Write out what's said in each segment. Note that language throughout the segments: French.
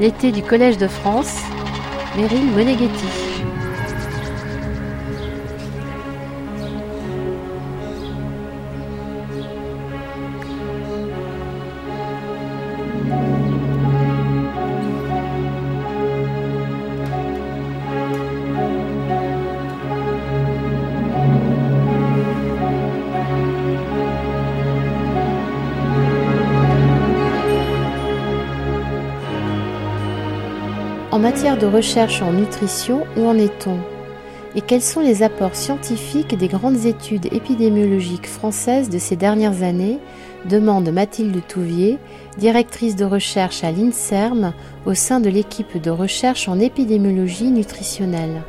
L'été du Collège de France, Meryl Moneghetti. Matière de recherche en nutrition, où en est-on? Et quels sont les apports scientifiques des grandes études épidémiologiques françaises de ces dernières années? Demande Mathilde Touvier, directrice de recherche à l'INSERM au sein de l'équipe de recherche en épidémiologie nutritionnelle.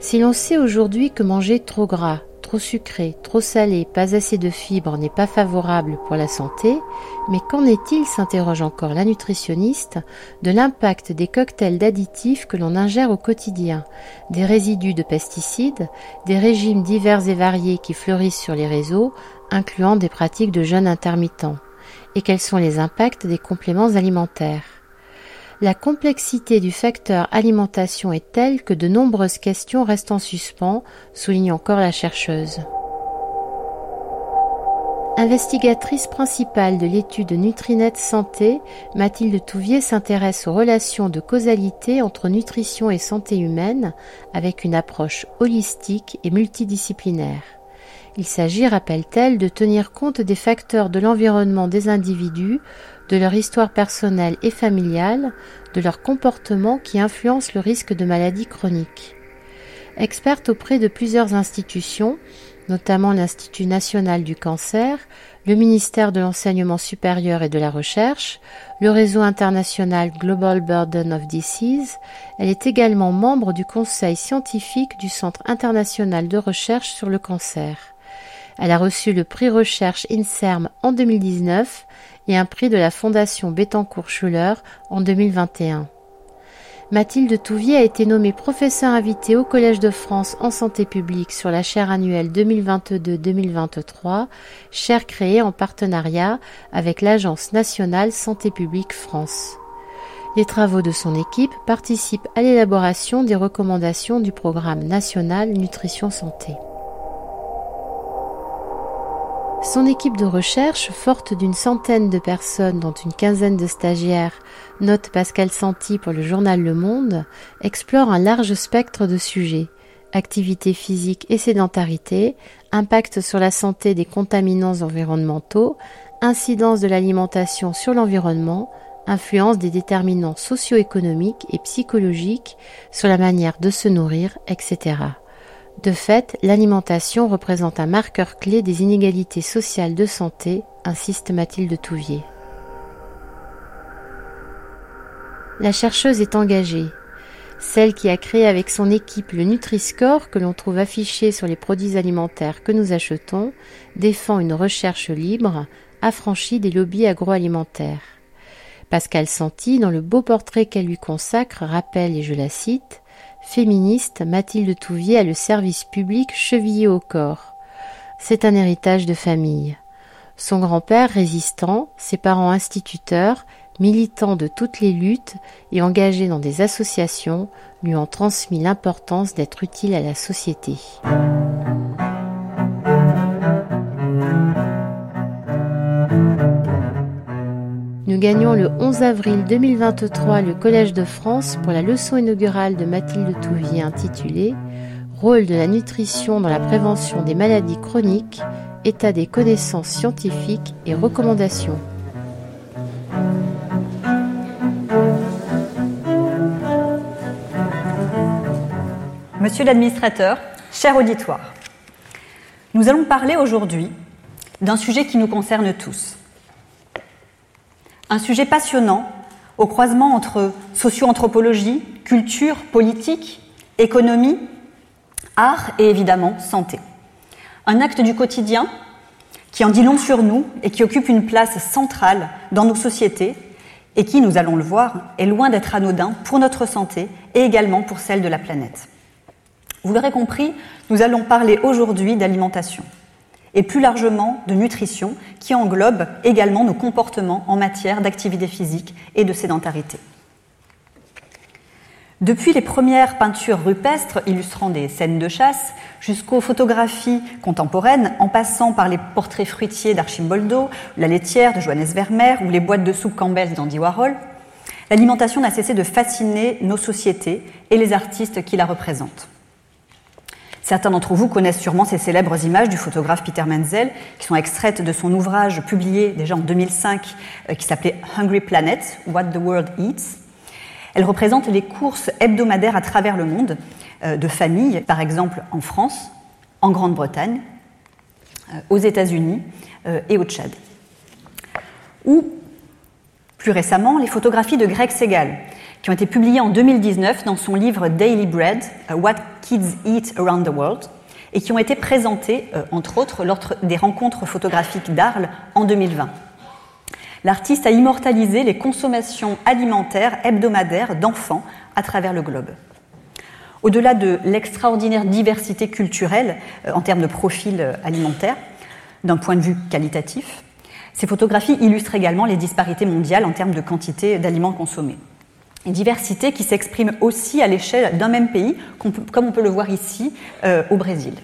Si l'on sait aujourd'hui que manger trop gras, trop sucré, trop salé, pas assez de fibres n'est pas favorable pour la santé, mais qu'en est-il, s'interroge encore la nutritionniste, de l'impact des cocktails d'additifs que l'on ingère au quotidien, des résidus de pesticides, des régimes divers et variés qui fleurissent sur les réseaux, incluant des pratiques de jeûne intermittent, et quels sont les impacts des compléments alimentaires? La complexité du facteur alimentation est telle que de nombreuses questions restent en suspens, souligne encore la chercheuse. Investigatrice principale de l'étude Nutrinet Santé, Mathilde Touvier s'intéresse aux relations de causalité entre nutrition et santé humaine avec une approche holistique et multidisciplinaire. Il s'agit, rappelle-t-elle, de tenir compte des facteurs de l'environnement des individus, de leur histoire personnelle et familiale, de leur comportement qui influence le risque de maladies chroniques. Experte auprès de plusieurs institutions, notamment l'Institut national du cancer, le ministère de l'enseignement supérieur et de la recherche, le réseau international Global Burden of Disease, elle est également membre du conseil scientifique du Centre international de recherche sur le cancer. Elle a reçu le prix recherche INSERM en 2019 et un prix de la Fondation Bettencourt-Schuller en 2021. Mathilde Touvier a été nommée professeure invitée au Collège de France en santé publique sur la chaire annuelle 2022-2023, chaire créée en partenariat avec l'Agence nationale santé publique France. Les travaux de son équipe participent à l'élaboration des recommandations du programme national Nutrition Santé. Son équipe de recherche, forte d'une centaine de personnes dont une quinzaine de stagiaires, note Pascal Santi pour le journal Le Monde, explore un large spectre de sujets activité physique et sédentarité, impact sur la santé des contaminants environnementaux, incidence de l'alimentation sur l'environnement, influence des déterminants socio-économiques et psychologiques sur la manière de se nourrir, etc. De fait, l'alimentation représente un marqueur clé des inégalités sociales de santé, insiste Mathilde Touvier. La chercheuse est engagée. Celle qui a créé avec son équipe le Nutri-Score que l'on trouve affiché sur les produits alimentaires que nous achetons défend une recherche libre, affranchie des lobbies agroalimentaires. Pascal Santi, dans le beau portrait qu'elle lui consacre, rappelle, et je la cite, Féministe, Mathilde Touvier a le service public chevillé au corps. C'est un héritage de famille. Son grand-père résistant, ses parents instituteurs, militants de toutes les luttes et engagés dans des associations, lui ont transmis l'importance d'être utile à la société. Gagnons le 11 avril 2023 le Collège de France pour la leçon inaugurale de Mathilde Touvier intitulée Rôle de la nutrition dans la prévention des maladies chroniques, état des connaissances scientifiques et recommandations. Monsieur l'administrateur, cher auditoire, nous allons parler aujourd'hui d'un sujet qui nous concerne tous un sujet passionnant au croisement entre socio-anthropologie, culture, politique, économie, art et évidemment santé. Un acte du quotidien qui en dit long sur nous et qui occupe une place centrale dans nos sociétés et qui, nous allons le voir, est loin d'être anodin pour notre santé et également pour celle de la planète. Vous l'aurez compris, nous allons parler aujourd'hui d'alimentation et plus largement de nutrition qui englobe également nos comportements en matière d'activité physique et de sédentarité. Depuis les premières peintures rupestres illustrant des scènes de chasse, jusqu'aux photographies contemporaines, en passant par les portraits fruitiers d'Archimboldo, la laitière de Johannes Vermeer ou les boîtes de soupe Campbell d'Andy Warhol, l'alimentation n'a cessé de fasciner nos sociétés et les artistes qui la représentent. Certains d'entre vous connaissent sûrement ces célèbres images du photographe Peter Menzel, qui sont extraites de son ouvrage publié déjà en 2005, euh, qui s'appelait Hungry Planet, What the World Eats. Elles représentent les courses hebdomadaires à travers le monde euh, de familles, par exemple en France, en Grande-Bretagne, euh, aux États-Unis et au Tchad. Ou, plus récemment, les photographies de Greg Segal, qui ont été publiées en 2019 dans son livre Daily Bread, What Kids Eat Around the World, et qui ont été présentées, euh, entre autres, lors des rencontres photographiques d'Arles en 2020. L'artiste a immortalisé les consommations alimentaires hebdomadaires d'enfants à travers le globe. Au-delà de l'extraordinaire diversité culturelle euh, en termes de profil euh, alimentaire, d'un point de vue qualitatif, ces photographies illustrent également les disparités mondiales en termes de quantité d'aliments consommés. Une diversité qui s'exprime aussi à l'échelle d'un même pays, comme on peut le voir ici euh, au Brésil.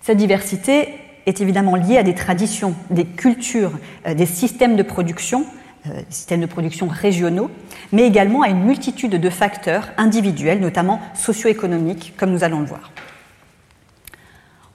Cette diversité est évidemment liée à des traditions, des cultures, euh, des systèmes de production, euh, systèmes de production régionaux, mais également à une multitude de facteurs individuels, notamment socio-économiques, comme nous allons le voir.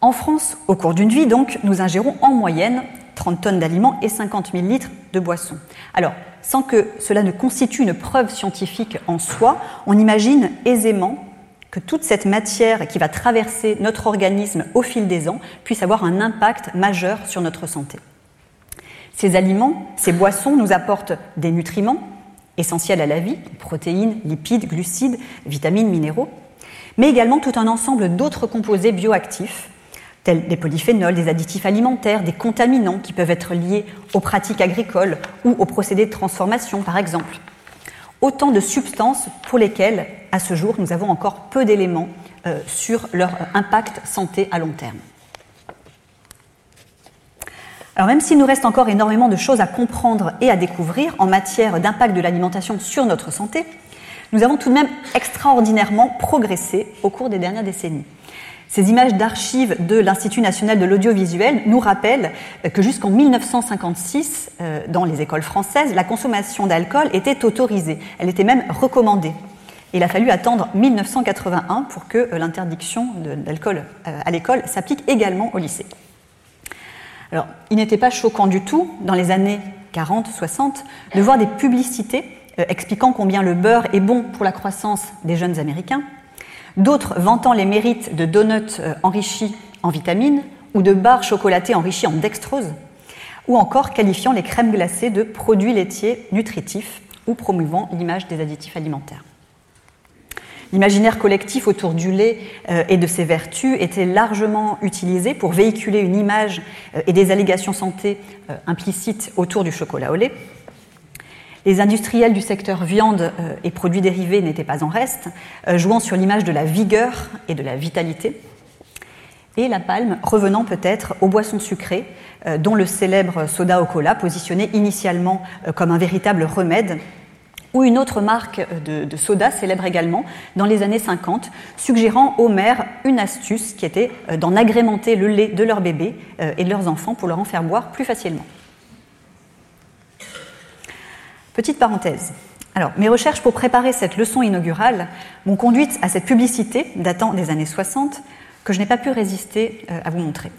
En France, au cours d'une vie, donc, nous ingérons en moyenne 30 tonnes d'aliments et 50 000 litres de boissons. Alors, sans que cela ne constitue une preuve scientifique en soi, on imagine aisément que toute cette matière qui va traverser notre organisme au fil des ans puisse avoir un impact majeur sur notre santé. Ces aliments, ces boissons nous apportent des nutriments essentiels à la vie, protéines, lipides, glucides, vitamines, minéraux, mais également tout un ensemble d'autres composés bioactifs tels des polyphénols, des additifs alimentaires, des contaminants qui peuvent être liés aux pratiques agricoles ou aux procédés de transformation, par exemple. Autant de substances pour lesquelles, à ce jour, nous avons encore peu d'éléments euh, sur leur impact santé à long terme. Alors même s'il nous reste encore énormément de choses à comprendre et à découvrir en matière d'impact de l'alimentation sur notre santé, nous avons tout de même extraordinairement progressé au cours des dernières décennies. Ces images d'archives de l'Institut national de l'audiovisuel nous rappellent que jusqu'en 1956, euh, dans les écoles françaises, la consommation d'alcool était autorisée. Elle était même recommandée. Il a fallu attendre 1981 pour que euh, l'interdiction d'alcool euh, à l'école s'applique également au lycée. Alors, il n'était pas choquant du tout, dans les années 40-60, de voir des publicités expliquant combien le beurre est bon pour la croissance des jeunes Américains, d'autres vantant les mérites de donuts euh, enrichis en vitamines ou de barres chocolatées enrichies en dextrose, ou encore qualifiant les crèmes glacées de produits laitiers nutritifs ou promouvant l'image des additifs alimentaires. L'imaginaire collectif autour du lait euh, et de ses vertus était largement utilisé pour véhiculer une image euh, et des allégations santé implicites autour du chocolat au lait, les industriels du secteur viande euh, et produits dérivés n'étaient pas en reste, euh, jouant sur l'image de la vigueur et de la vitalité. Et la palme revenant peut-être aux boissons sucrées, euh, dont le célèbre soda au cola, positionné initialement comme un véritable remède ou une autre marque de, soda célèbre également dans les années 50, suggérant aux mères une astuce qui était d'en agrémenter le lait de leurs bébés et de leurs enfants pour leur en faire boire plus facilement. Petite parenthèse. Alors, mes recherches pour préparer cette leçon inaugurale m'ont conduite à cette publicité datant des années 60 que je n'ai pas pu résister euh, à vous montrer.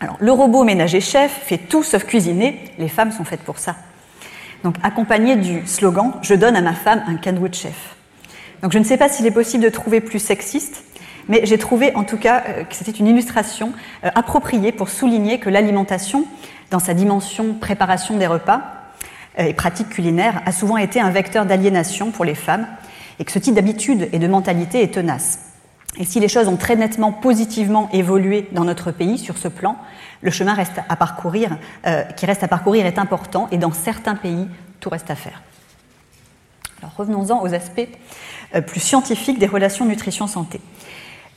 Alors, le robot ménager chef fait tout sauf cuisiner, les femmes sont faites pour ça. Donc, accompagné du slogan Je donne à ma femme un cadeau de chef. Donc, je ne sais pas s'il est possible de trouver plus sexiste, mais j'ai trouvé en tout cas euh, que c'était une illustration euh, appropriée pour souligner que l'alimentation, dans sa dimension préparation des repas, et pratique culinaire a souvent été un vecteur d'aliénation pour les femmes et que ce type d'habitude et de mentalité est tenace. Et si les choses ont très nettement positivement évolué dans notre pays sur ce plan, le chemin reste à parcourir, euh, qui reste à parcourir est important et dans certains pays, tout reste à faire. Alors revenons-en aux aspects euh, plus scientifiques des relations nutrition-santé.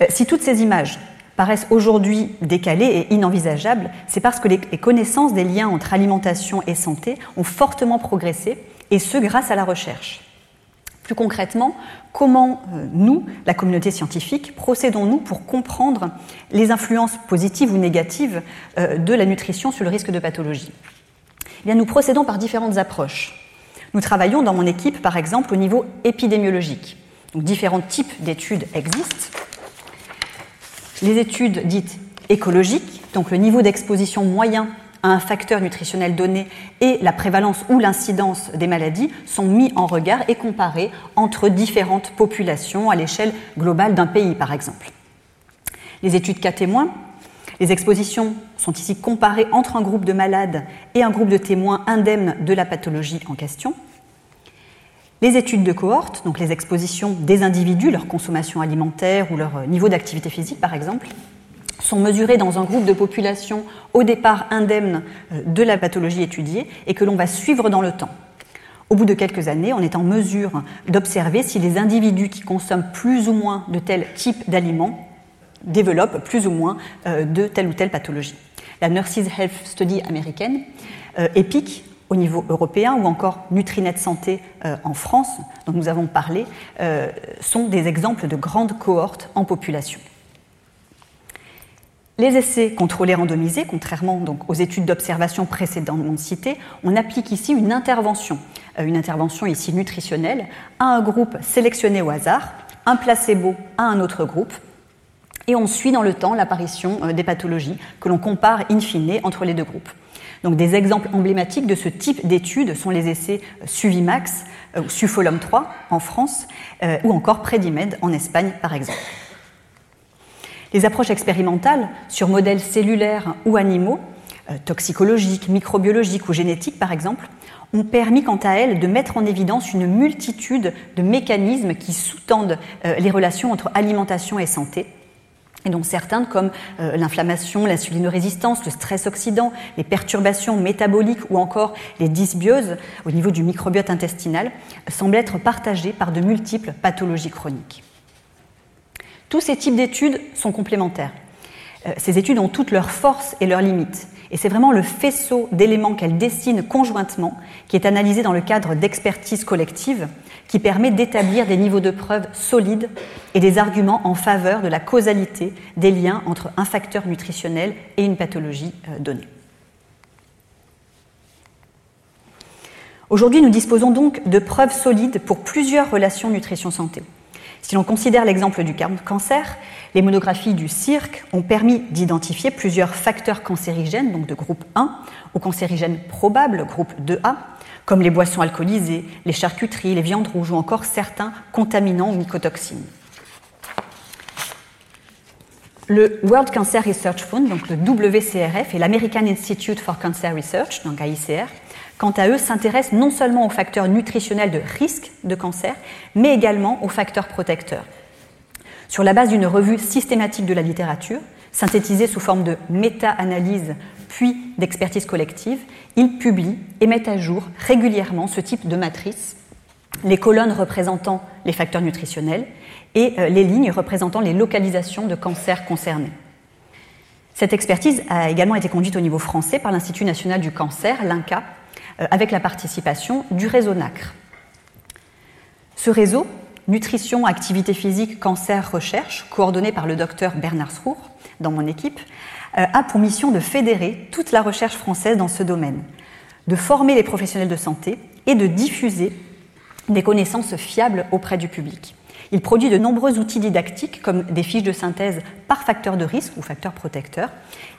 si toutes ces images paraissent aujourd'hui décalées et inenvisageables, c'est parce que les connaissances des liens entre alimentation et santé ont fortement progressé, et ce grâce à la recherche. Plus concrètement, comment euh, nous, la communauté scientifique, procédons-nous pour comprendre les influences positives ou négatives euh, de la nutrition sur le risque de pathologie? Eh bien, Nous procédons par différentes approches. Nous travaillons dans mon équipe, par exemple, au niveau épidémiologique. Donc, différents types d'études existent. Les études dites écologiques, donc le niveau d'exposition moyen à un facteur nutritionnel donné et la prévalence ou l'incidence des maladies sont mis en regard et comparés entre différentes populations à l'échelle globale d'un pays, par exemple. Les études cas témoins, les expositions sont ici comparées entre un groupe de malades et un groupe de témoins indemnes de la pathologie en question. Les études de cohorte, donc les expositions des individus, leur consommation alimentaire ou leur niveau d'activité physique par exemple, sont mesurés dans un groupe de population au départ indemne euh, de la pathologie étudiée et que l'on va suivre dans le temps. Au bout de quelques années, on est en mesure d'observer si les individus qui consomment plus ou moins de tel type d'aliments développent plus ou moins euh, de telle ou telle pathologie. La Nurses Health Study américaine, euh, EPIC, au niveau européen ou encore Nutrinet Santé en France, dont nous avons parlé, sont des exemples de grandes cohortes en population. Les essais contrôlés randomisés, contrairement aux études d'observation précédemment citées, on applique ici une intervention, euh, une intervention ici nutritionnelle, à un groupe sélectionné au hasard, un placebo à un autre groupe, et on suit dans le temps l'apparition euh, des pathologies que l'on compare in fine entre les deux groupes. Donc des exemples emblématiques de ce type d'études sont les essais euh, Suvimax ou Sufolom 3 en France ou encore Predimed en Espagne par exemple. Les approches expérimentales sur modèles cellulaires ou animaux, euh, toxicologiques, microbiologiques ou génétiques par exemple, ont permis quant à elles de mettre en évidence une multitude de mécanismes qui sous-tendent euh, les relations entre alimentation et santé, et dont certains comme euh, l'inflammation, l'insulinorésistance, le stress oxydant, les perturbations métaboliques ou encore les dysbioses au niveau du microbiote intestinal, semblent être partagés par de multiples pathologies chroniques. Tous ces types d'études sont complémentaires. Euh, ces études ont toutes leurs forces et leurs limites. Et c'est vraiment le faisceau d'éléments qu'elles dessinent conjointement qui est analysé dans le cadre d'expertise collective qui permet d'établir des niveaux de preuve solides et des arguments en faveur de la causalité des liens entre un facteur nutritionnel et une pathologie euh, donnée. Aujourd'hui, nous disposons donc de preuves solides pour plusieurs relations nutrition-santé. Si l'on considère l'exemple du cancer, les monographies du CIRC ont permis d'identifier plusieurs facteurs cancérigènes, donc de groupe 1, ou cancérigènes probables, groupe 2A, comme les boissons alcoolisées, les charcuteries, les viandes rouges ou encore certains contaminants ou mycotoxines. Le World Cancer Research Fund, donc le WCRF, et l'American Institute for Cancer Research, donc AICR, quant à eux, s'intéressent non seulement aux facteurs nutritionnels de risque de cancer, mais également aux facteurs protecteurs. Sur la base d'une revue systématique de la littérature, synthétisée sous forme de méta-analyse puis d'expertise collective, ils publient et mettent à jour régulièrement ce type de matrice, les colonnes représentant les facteurs nutritionnels et euh, les lignes représentant les localisations de cancers concernés. Cette expertise a également été conduite au niveau français par l'Institut national du cancer, l'INCA, euh, avec la participation du réseau NACRE. Ce réseau, Nutrition, Activité physique, Cancer, Recherche, coordonné par le docteur Bernard Srour dans mon équipe, euh, a pour mission de fédérer toute la recherche française dans ce domaine, de former les professionnels de santé et de diffuser des connaissances fiables auprès du public. Il produit de nombreux outils didactiques comme des fiches de synthèse par facteur de risque ou facteur protecteur,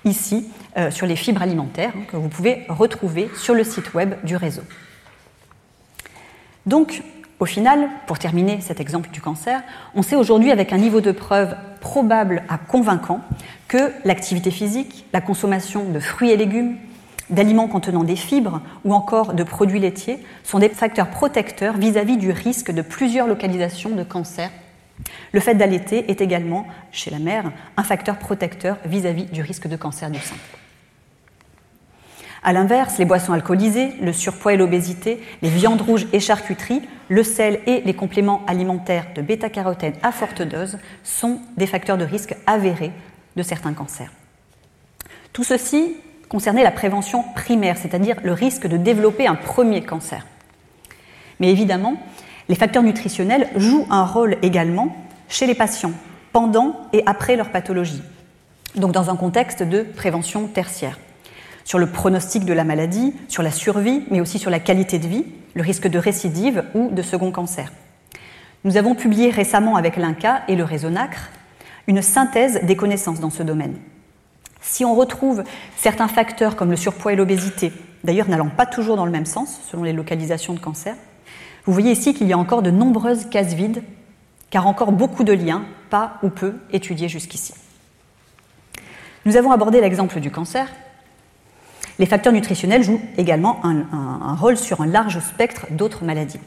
ici euh, sur les fibres alimentaires hein, que vous pouvez retrouver sur le site web du réseau. Donc, au final, pour terminer cet exemple du cancer, on sait aujourd'hui avec un niveau de preuve probable à convaincant que l'activité physique, la consommation de fruits et légumes, d'aliments contenant des fibres ou encore de produits laitiers sont des facteurs protecteurs vis-à-vis du risque de plusieurs localisations de cancer. Le fait d'allaiter est également, chez la mère, un facteur protecteur vis-à-vis du risque de cancer du sein. A l'inverse, les boissons alcoolisées, le surpoids et l'obésité, les viandes rouges et charcuteries, le sel et les compléments alimentaires de bêta-carotène à forte dose sont des facteurs de risque avérés de certains cancers. Tout ceci concernait la prévention primaire, c'est-à-dire le risque de développer un premier cancer. Mais évidemment, Les facteurs nutritionnels jouent un rôle également chez les patients, pendant et après leur pathologie, donc dans un contexte de prévention tertiaire, sur le pronostic de la maladie, sur la survie, mais aussi sur la qualité de vie, le risque de récidive ou de second cancer. Nous avons publié récemment avec l'INCA et le réseau NACRE une synthèse des connaissances dans ce domaine. Si on retrouve certains facteurs comme le surpoids et l'obésité, d'ailleurs n'allant pas toujours dans le même sens selon les localisations de cancer, vous voyez ici qu'il y a encore de nombreuses cases vides, car encore beaucoup de liens, pas ou peu, étudiés jusqu'ici. Nous avons abordé l'exemple du cancer. Les facteurs nutritionnels jouent également un, rôle sur un large spectre d'autres maladies.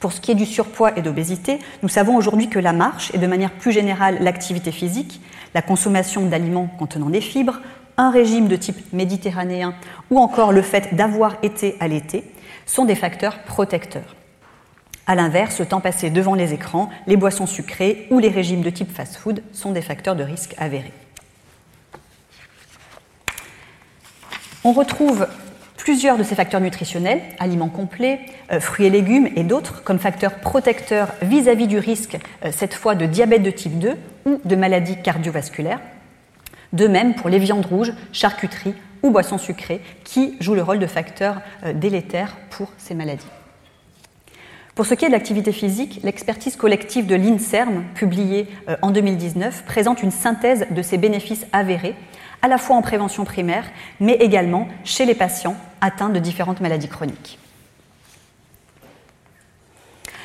Pour ce qui est du surpoids et d'obésité, nous savons aujourd'hui que la marche et de manière plus générale l'activité physique, la consommation d'aliments contenant des fibres, un régime de type méditerranéen ou encore le fait d'avoir été allaité sont des facteurs protecteurs. A l'inverse, le temps passé devant les écrans, les boissons sucrées ou les régimes de type fast-food sont des facteurs de risque avérés. On retrouve plusieurs de ces facteurs nutritionnels, aliments complets, euh, fruits et légumes et d'autres, comme facteurs protecteurs vis-à-vis du risque, euh, cette fois de diabète de type 2 ou de maladies cardiovasculaires. De même pour les viandes rouges, charcuteries ou boissons sucrées, qui jouent le rôle de facteurs euh, délétères pour ces maladies. Pour ce qui est de l'activité physique, l'expertise collective de l'INSERM, publiée en 2019, présente une synthèse de ces bénéfices avérés à la fois en prévention primaire, mais également chez les patients atteints de différentes maladies chroniques.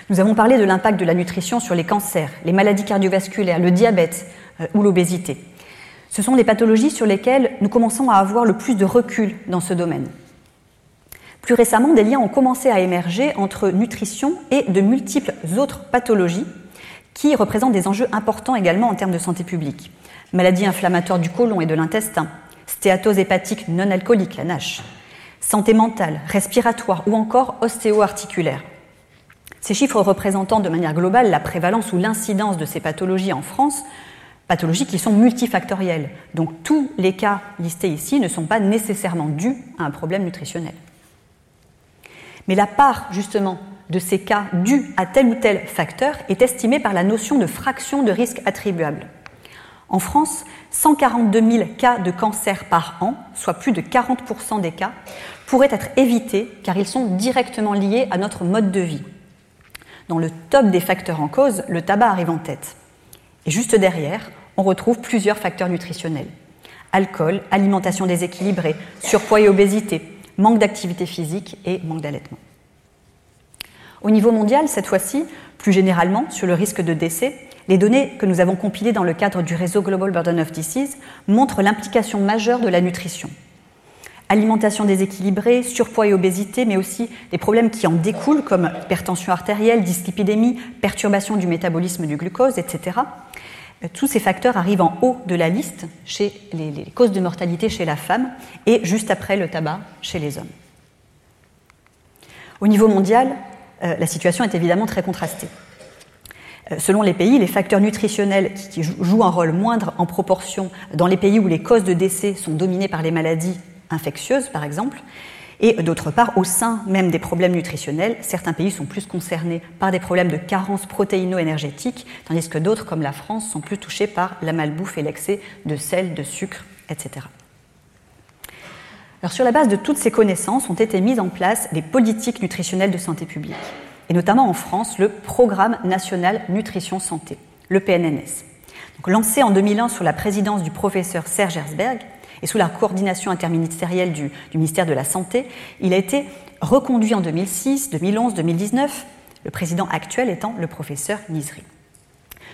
Nous avons parlé de l'impact de la nutrition sur les cancers, les maladies cardiovasculaires, le diabète euh, ou l'obésité. Ce sont les pathologies sur lesquelles nous commençons à avoir le plus de recul dans ce domaine. Plus récemment, des liens ont commencé à émerger entre nutrition et de multiples autres pathologies qui représentent des enjeux importants également en termes de santé publique maladie inflammatoire du côlon et de l'intestin, stéatose hépatique non alcoolique, la NASH, santé mentale, respiratoire ou encore ostéo-articulaire. Ces chiffres représentant de manière globale la prévalence ou l'incidence de ces pathologies en France, pathologies qui sont multifactorielles. Donc tous les cas listés ici ne sont pas nécessairement dus à un problème nutritionnel. Mais la part justement de ces cas dus à tel ou tel facteur est estimée par la notion de fraction de risque attribuable. En France, 142 000 cas de cancer par an, soit plus de 40% des cas, pourraient être évités car ils sont directement liés à notre mode de vie. Dans le top des facteurs en cause, le tabac arrive en tête. Et juste derrière, on retrouve plusieurs facteurs nutritionnels. Alcool, alimentation déséquilibrée, surpoids et obésité, manque d'activité physique et manque d'allaitement. Au niveau mondial, cette fois-ci, plus généralement sur le risque de décès, les données que nous avons compilées dans le cadre du réseau Global Burden of Disease montrent l'implication majeure de la nutrition. Alimentation déséquilibrée, surpoids et obésité, mais aussi des problèmes qui en découlent comme hypertension artérielle, dyslipidémie, perturbation du métabolisme du glucose, etc. Tous ces facteurs arrivent en haut de la liste chez les, les causes de mortalité chez la femme et juste après le tabac chez les hommes. Au niveau mondial, euh, la situation est évidemment très contrastée. Euh, selon les pays, les facteurs nutritionnels qui jouent un rôle moindre en proportion dans les pays où les causes de décès sont dominées par les maladies infectieuses, par exemple, et d'autre part, au sein même des problèmes nutritionnels, certains pays sont plus concernés par des problèmes de carence protéino-énergétique, tandis que d'autres, comme la France, sont plus touchés par la malbouffe et l'excès de sel, de sucre, etc. Sur la base de toutes ces connaissances, ont été mises en place des politiques nutritionnelles de santé publique et notamment en France le Programme national nutrition santé, le PNNS. lancé en 2001 sous la présidence du professeur Serge Herzberg et sous la coordination interministérielle du, du ministère de la Santé, il a été reconduit en 2006, 2011, 2019, le président actuel étant le professeur Nizri.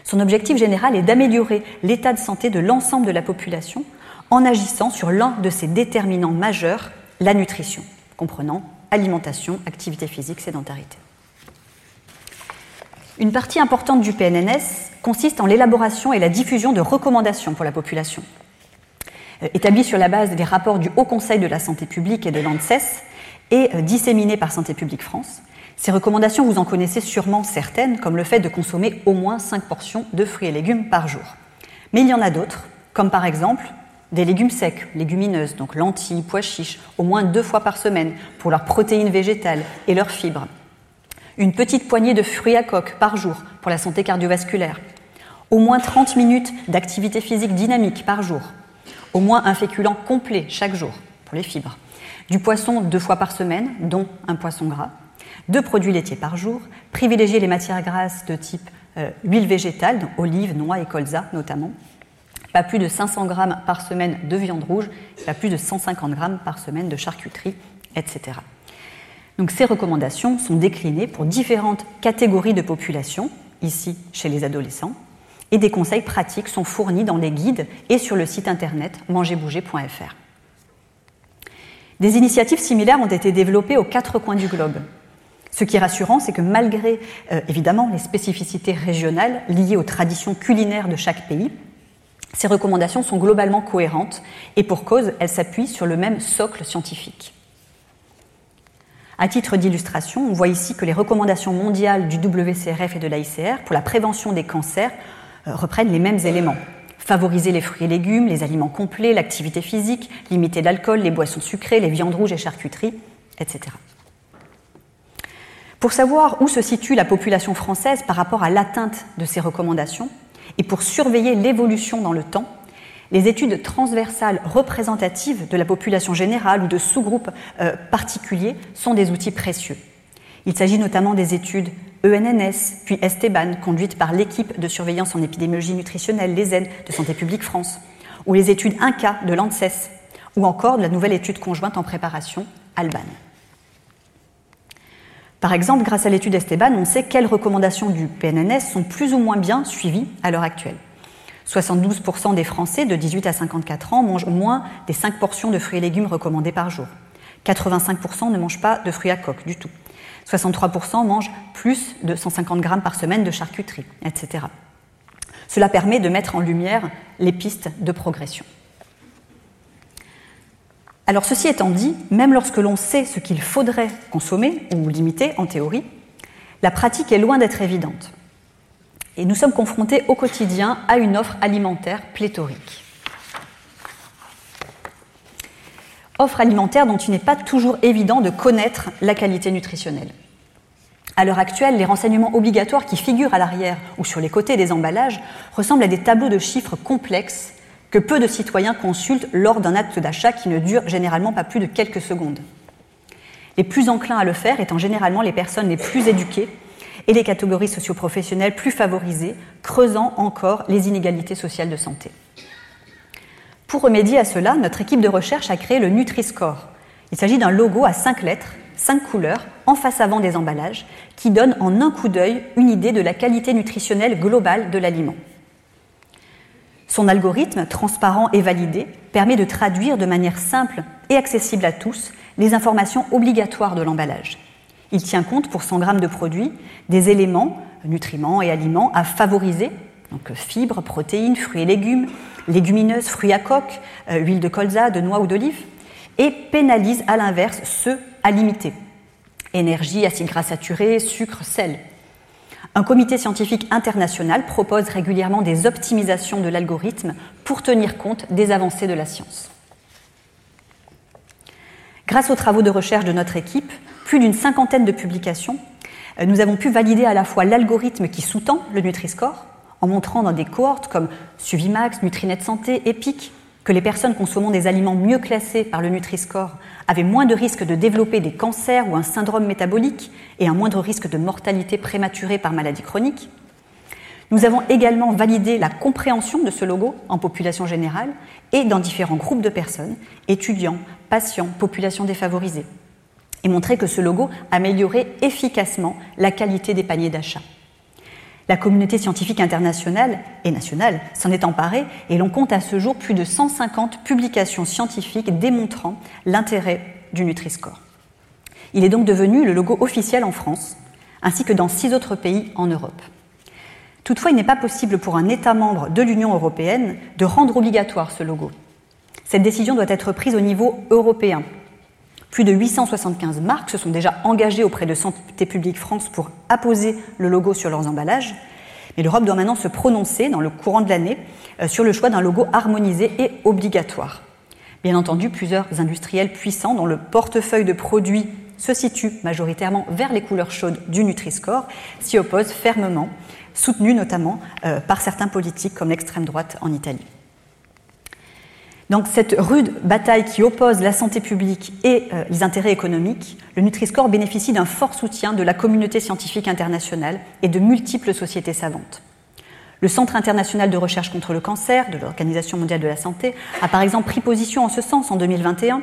Son objectif général est d'améliorer l'état de santé de l'ensemble de la population en agissant sur l'un de ses déterminants majeurs, la nutrition, comprenant alimentation, activité physique, sédentarité. Une partie importante du PNNS consiste en l'élaboration et la diffusion de recommandations pour la population. Euh, établies sur la base des rapports du Haut Conseil de la santé publique et de l'ANSES et euh, disséminées par Santé publique France, ces recommandations, vous en connaissez sûrement certaines, comme le fait de consommer au moins 5 portions de fruits et légumes par jour. Mais il y en a d'autres, comme par exemple des légumes secs, légumineuses, donc lentilles, pois chiches, au moins deux fois par semaine pour leurs protéines végétales et leurs fibres une petite poignée de fruits à coque par jour pour la santé cardiovasculaire, au moins 30 minutes d'activité physique dynamique par jour, au moins un féculent complet chaque jour pour les fibres, du poisson deux fois par semaine, dont un poisson gras, deux produits laitiers par jour, privilégier les matières grasses de type euh, huile végétale, olives, noix et colza notamment, pas plus de 500 grammes par semaine de viande rouge, pas plus de 150 grammes par semaine de charcuterie, etc. Donc ces recommandations sont déclinées pour différentes catégories de population, ici chez les adolescents, et des conseils pratiques sont fournis dans les guides et sur le site internet mangerbouger.fr. Des initiatives similaires ont été développées aux quatre coins du globe. Ce qui est rassurant, c'est que malgré euh, évidemment les spécificités régionales liées aux traditions culinaires de chaque pays, ces recommandations sont globalement cohérentes et pour cause, elles s'appuient sur le même socle scientifique. À titre d'illustration, on voit ici que les recommandations mondiales du WCRF et de l'AICR pour la prévention des cancers euh, reprennent les mêmes éléments. Favoriser les fruits et légumes, les aliments complets, l'activité physique, limiter l'alcool, les boissons sucrées, les viandes rouges et charcuteries, etc. Pour savoir où se situe la population française par rapport à l'atteinte de ces recommandations, et pour surveiller l'évolution dans le temps, les études transversales représentatives de la population générale ou de sous-groupes euh, particuliers sont des outils précieux. Il s'agit notamment des études ENNS, puis Esteban, conduites par l'équipe de surveillance en épidémiologie nutritionnelle, l'ESEN, de Santé publique France, ou les études INCA de l'ANSES, ou encore de la nouvelle étude conjointe en préparation, Alban. Par exemple, grâce à l'étude Esteban, on sait quelles recommandations du PNNS sont plus ou moins bien suivies à l'heure actuelle. 72% des Français de 18 à 54 ans mangent moins des 5 portions de fruits et légumes recommandées par jour. 85% ne mangent pas de fruits à coque du tout. 63% mangent plus de 150 grammes par semaine de charcuterie, etc. Cela permet de mettre en lumière les pistes de progression. Alors ceci étant dit, même lorsque l'on sait ce qu'il faudrait consommer ou limiter en théorie, la pratique est loin d'être évidente. Et nous sommes confrontés au quotidien à une offre alimentaire pléthorique. Offre alimentaire dont il n'est pas toujours évident de connaître la qualité nutritionnelle. À l'heure actuelle, les renseignements obligatoires qui figurent à l'arrière ou sur les côtés des emballages ressemblent à des tableaux de chiffres complexes que peu de citoyens consultent lors d'un acte d'achat qui ne dure généralement pas plus de quelques secondes. Les plus enclins à le faire étant généralement les personnes les plus éduquées et les catégories socioprofessionnelles plus favorisées, creusant encore les inégalités sociales de santé. Pour remédier à cela, notre équipe de recherche a créé le Nutri-Score. Il s'agit d'un logo à cinq lettres, cinq couleurs, en face avant des emballages, qui donne en un coup d'œil une idée de la qualité nutritionnelle globale de l'aliment. Son algorithme, transparent et validé, permet de traduire de manière simple et accessible à tous les informations obligatoires de l'emballage. Il tient compte pour 100 grammes de produits des éléments, nutriments et aliments à favoriser, donc fibres, protéines, fruits et légumes, légumineuses, fruits à coque, euh, huile de colza, de noix ou d'olive, et pénalise à l'inverse ceux à limiter. Énergie, acides gras saturés, sucre, sel. Un comité scientifique international propose régulièrement des optimisations de l'algorithme pour tenir compte des avancées de la science. Grâce aux travaux de recherche de notre équipe, plus d'une cinquantaine de publications, euh, nous avons pu valider à la fois l'algorithme qui sous-tend le Nutri-Score, en montrant dans des cohortes comme Suvimax, Nutrinet Santé, EPIC, que les personnes consommant des aliments mieux classés par le Nutri-Score avaient moins de risques de développer des cancers ou un syndrome métabolique et un moindre risque de mortalité prématurée par maladie chronique. Nous avons également validé la compréhension de ce logo en population générale et dans différents groupes de personnes, étudiants, patients, populations défavorisées, et montré que ce logo améliorait efficacement la qualité des paniers d'achat. La communauté scientifique internationale et nationale s'en est emparée et l'on compte à ce jour plus de 150 publications scientifiques démontrant l'intérêt du Nutri-Score. Il est donc devenu le logo officiel en France, ainsi que dans six autres pays en Europe. Toutefois, il n'est pas possible pour un État membre de l'Union européenne de rendre obligatoire ce logo. Cette décision doit être prise au niveau européen plus de 875 marques se sont déjà engagées auprès de Santé publique France pour apposer le logo sur leurs emballages. Mais l'Europe doit maintenant se prononcer dans le courant de l'année euh, sur le choix d'un logo harmonisé et obligatoire. Bien entendu, plusieurs industriels puissants dont le portefeuille de produits se situent majoritairement vers les couleurs chaudes du Nutri-Score, s'y opposent fermement, soutenus notamment euh, par certains politiques comme l'extrême droite en Italie. Donc cette rude bataille qui oppose la santé publique et euh, les intérêts économiques, le Nutri-Score bénéficie d'un fort soutien de la communauté scientifique internationale et de multiples sociétés savantes. Le Centre international de recherche contre le cancer de l'Organisation mondiale de la santé a par exemple pris position en ce sens en 2021,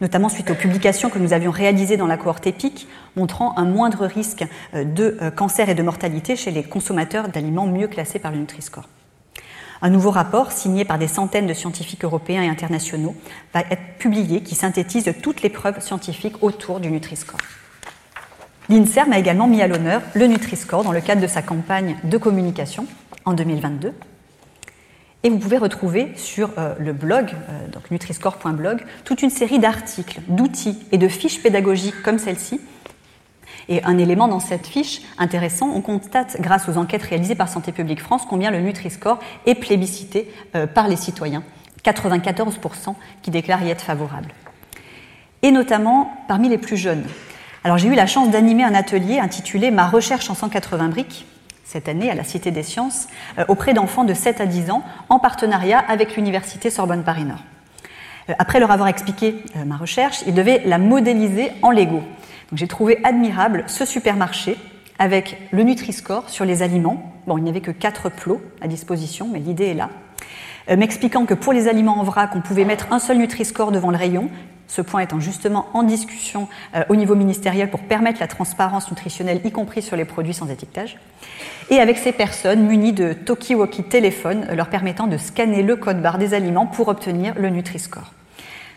notamment suite aux publications que nous avions réalisées dans la cohorte EPIC, montrant un moindre risque euh, de euh, cancer et de mortalité chez les consommateurs d'aliments mieux classés par le Nutri-Score. Un nouveau rapport, signé par des centaines de scientifiques européens et internationaux, va être publié qui synthétise toutes les preuves scientifiques autour du Nutri-Score. L'INSERM a également mis à l'honneur le Nutri-Score dans le cadre de sa campagne de communication en 2022. Et vous pouvez retrouver sur euh, le blog, euh, donc nutriscore.blog, toute une série d'articles, d'outils et de fiches pédagogiques comme celle-ci et un élément dans cette fiche intéressant, on constate, grâce aux enquêtes réalisées par Santé publique France, combien le Nutri-Score est plébiscité euh, par les citoyens. 94% qui déclarent y être favorables. Et notamment parmi les plus jeunes. Alors j'ai eu la chance d'animer un atelier intitulé Ma recherche en 180 briques cette année à la Cité des Sciences euh, auprès d'enfants de 7 à 10 ans en partenariat avec l'Université Sorbonne Paris Nord. Euh, après leur avoir expliqué ma recherche, ils devaient la modéliser en Lego. J'ai trouvé admirable ce supermarché avec le Nutri-Score sur les aliments. Bon, il n'y avait que quatre plots à disposition, mais l'idée est là. Euh, m'expliquant que pour les aliments en vrac, on pouvait mettre un seul Nutri-Score devant le rayon, ce point étant justement en discussion euh, au niveau ministériel pour permettre la transparence nutritionnelle, y compris sur les produits sans étiquetage. Et avec ces personnes munies de talkie-walkie téléphones leur permettant de scanner le code barre des aliments pour obtenir le Nutri-Score.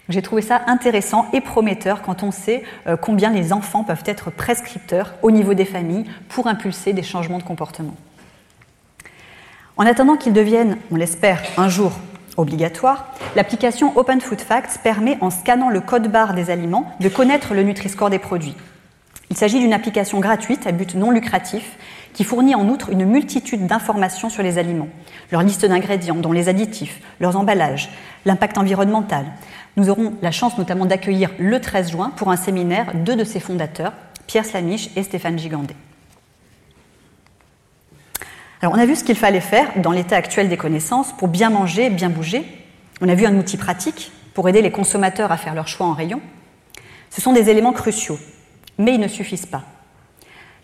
J'ai trouvé ça intéressant et prometteur quand on sait euh, combien les enfants peuvent être prescripteurs au niveau des familles pour impulser des changements de comportement. En attendant qu'ils deviennent, on l'espère, un jour obligatoires, l'application Open Food Facts permet, en scannant le code barre des aliments, de connaître le Nutri-Score des produits. Il s'agit d'une application gratuite à but non lucratif qui fournit en outre une multitude d'informations sur les aliments, leur liste d'ingrédients, dont les additifs, leurs emballages, l'impact environnemental, nous aurons la chance notamment d'accueillir le 13 juin pour un séminaire deux de ses fondateurs, Pierre Slamiche et Stéphane Gigandet. Alors on a vu ce qu'il fallait faire dans l'état actuel des connaissances pour bien manger, bien bouger. On a vu un outil pratique pour aider les consommateurs à faire leur choix en rayon. Ce sont des éléments cruciaux, mais ils ne suffisent pas.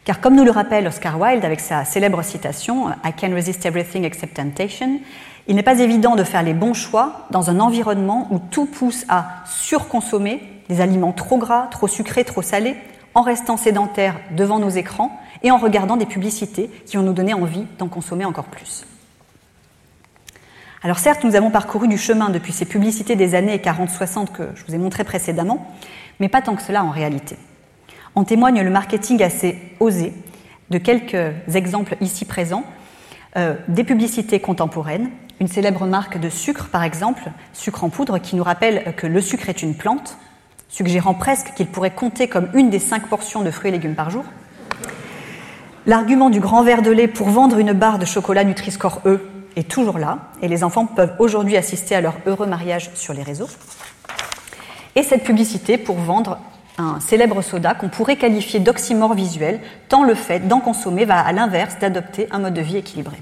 Car comme nous le rappelle Oscar Wilde avec sa célèbre citation I can resist everything except temptation, il n'est pas évident de faire les bons choix dans un environnement où tout pousse à surconsommer des aliments trop gras, trop sucrés, trop salés, en restant sédentaires devant nos écrans et en regardant des publicités qui vont nous donner envie d'en consommer encore plus. Alors certes, nous avons parcouru du chemin depuis ces publicités des années 40-60 que je vous ai montrées précédemment, mais pas tant que cela en réalité. En témoigne le marketing assez osé de quelques exemples ici présents, euh, des publicités contemporaines une célèbre marque de sucre, par exemple, sucre en poudre, qui nous rappelle que le sucre est une plante, suggérant presque qu'il pourrait compter comme une des cinq portions de fruits et légumes par jour. L'argument du grand verre de lait pour vendre une barre de chocolat Nutri-Score E est toujours là, et les enfants peuvent aujourd'hui assister à leur heureux mariage sur les réseaux. Et cette publicité pour vendre un célèbre soda qu'on pourrait qualifier d'oxymore visuel, tant le fait d'en consommer va à l'inverse d'adopter un mode de vie équilibré.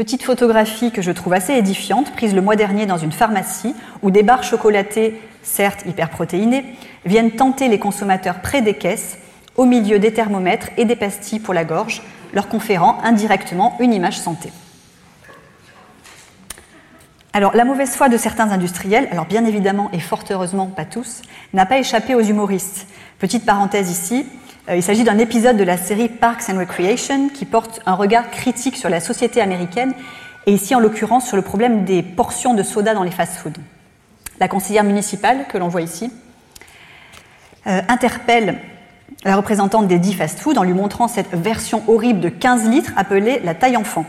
Petite photographie que je trouve assez édifiante, prise le mois dernier dans une pharmacie, où des barres chocolatées, certes hyperprotéinées, viennent tenter les consommateurs près des caisses, au milieu des thermomètres et des pastilles pour la gorge, leur conférant indirectement une image santé. Alors, la mauvaise foi de certains industriels, alors bien évidemment et fort heureusement pas tous, n'a pas échappé aux humoristes. Petite parenthèse ici, il s'agit d'un épisode de la série Parks and Recreation qui porte un regard critique sur la société américaine et ici en l'occurrence sur le problème des portions de soda dans les fast-foods. La conseillère municipale, que l'on voit ici, euh, interpelle la représentante des dix fast-foods en lui montrant cette version horrible de 15 litres appelée la taille enfant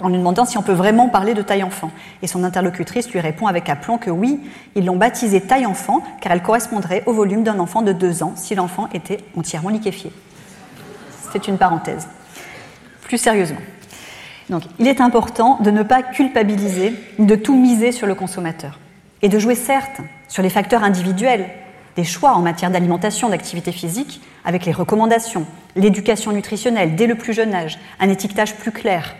en lui demandant si on peut vraiment parler de taille enfant. Et son interlocutrice lui répond avec aplomb que oui, ils l'ont baptisée taille enfant car elle correspondrait au volume d'un enfant de deux ans si l'enfant était entièrement liquéfié. C'est une parenthèse. Plus sérieusement. Donc, il est important de ne pas culpabiliser, de tout miser sur le consommateur. Et de jouer certes sur les facteurs individuels, des choix en matière d'alimentation, d'activité physique, avec les recommandations, l'éducation nutritionnelle dès le plus jeune âge, un étiquetage plus clair.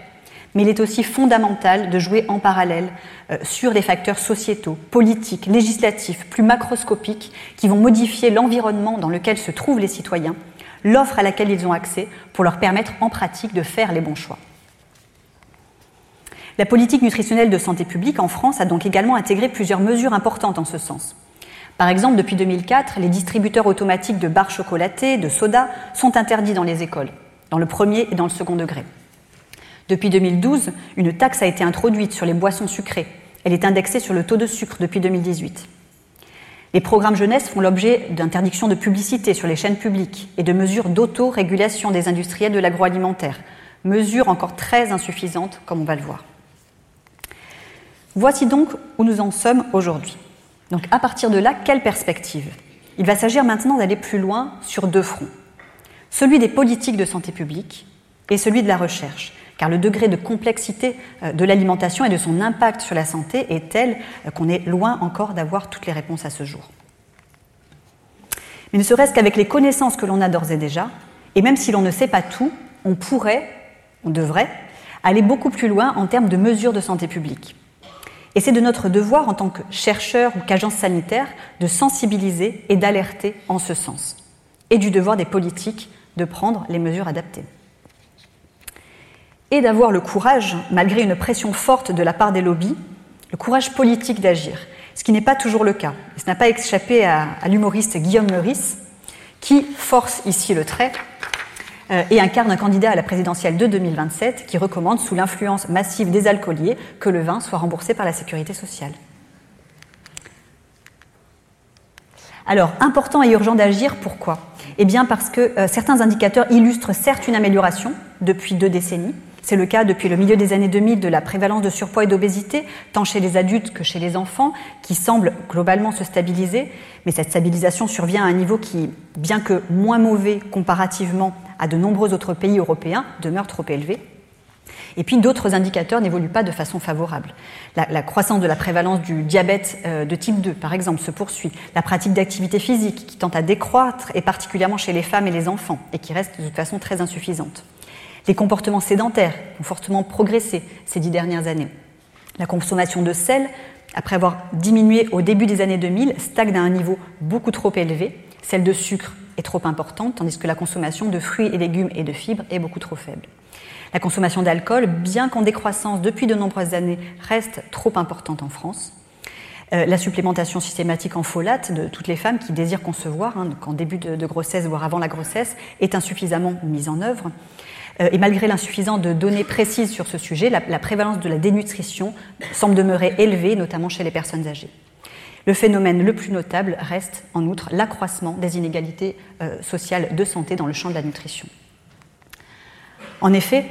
Mais il est aussi fondamental de jouer en parallèle euh, sur des facteurs sociétaux, politiques, législatifs, plus macroscopiques, qui vont modifier l'environnement dans lequel se trouvent les citoyens, l'offre à laquelle ils ont accès, pour leur permettre en pratique de faire les bons choix. La politique nutritionnelle de santé publique en France a donc également intégré plusieurs mesures importantes en ce sens. Par exemple, depuis 2004, les distributeurs automatiques de barres chocolatées, de soda, sont interdits dans les écoles, dans le premier et dans le second degré. Depuis 2012, une taxe a été introduite sur les boissons sucrées. Elle est indexée sur le taux de sucre depuis 2018. Les programmes jeunesse font l'objet d'interdictions de publicité sur les chaînes publiques et de mesures d'auto-régulation des industriels de l'agroalimentaire, mesures encore très insuffisantes, comme on va le voir. Voici donc où nous en sommes aujourd'hui. Donc à partir de là, quelle perspective? Il va s'agir maintenant d'aller plus loin sur deux fronts. Celui des politiques de santé publique et celui de la recherche, car le degré de complexité euh, de l'alimentation et de son impact sur la santé est tel euh, qu'on est loin encore d'avoir toutes les réponses à ce jour. Mais ne serait-ce qu'avec les connaissances que l'on a d'ores et déjà, et même si l'on ne sait pas tout, on pourrait, on devrait, aller beaucoup plus loin en termes de mesures de santé publique. Et c'est de notre devoir en tant que chercheur ou qu'agence sanitaire de sensibiliser et d'alerter en ce sens, et du devoir des politiques de prendre les mesures adaptées. Et d'avoir le courage, malgré une pression forte de la part des lobbies, le courage politique d'agir, ce qui n'est pas toujours le cas. Et ce n'a pas échappé à, l'humoriste Guillaume Meurice, qui force ici le trait euh, et incarne un candidat à la présidentielle de 2027 qui recommande, sous l'influence massive des alcooliers, que le vin soit remboursé par la sécurité sociale. Alors, important et urgent d'agir, pourquoi? Eh bien parce que euh, certains indicateurs illustrent certes une amélioration depuis deux décennies. C'est le cas depuis le milieu des années 2000 de la prévalence de surpoids et d'obésité, tant chez les adultes que chez les enfants, qui semble globalement se stabiliser. Mais cette stabilisation survient à un niveau qui, bien que moins mauvais comparativement à de nombreux autres pays européens demeure trop élevée. Et puis d'autres indicateurs n'évoluent pas de façon favorable. La, croissance de la prévalence du diabète euh, de type 2, par exemple, se poursuit. La pratique d'activité physique, qui tente à décroître, et particulièrement chez les femmes et les enfants, et qui reste de toute façon très insuffisante. Les comportements sédentaires ont fortement progressé ces dix dernières années. La consommation de sel, après avoir diminué au début des années 2000, stagne à un niveau beaucoup trop élevé. Celle de sucre est trop importante, tandis que la consommation de fruits et légumes et de fibres est beaucoup trop faible. La consommation d'alcool, bien qu'en décroissance depuis de nombreuses années, reste trop importante en France. Euh, la supplémentation systématique en folate de toutes les femmes qui désirent concevoir, hein, en début de, grossesse, voire avant la grossesse, est insuffisamment mise en œuvre. Euh, et malgré l'insuffisance de données précises sur ce sujet, la, prévalence de la dénutrition semble demeurer élevée, notamment chez les personnes âgées. Le phénomène le plus notable reste en outre l'accroissement des inégalités euh, sociales de santé dans le champ de la nutrition. En effet,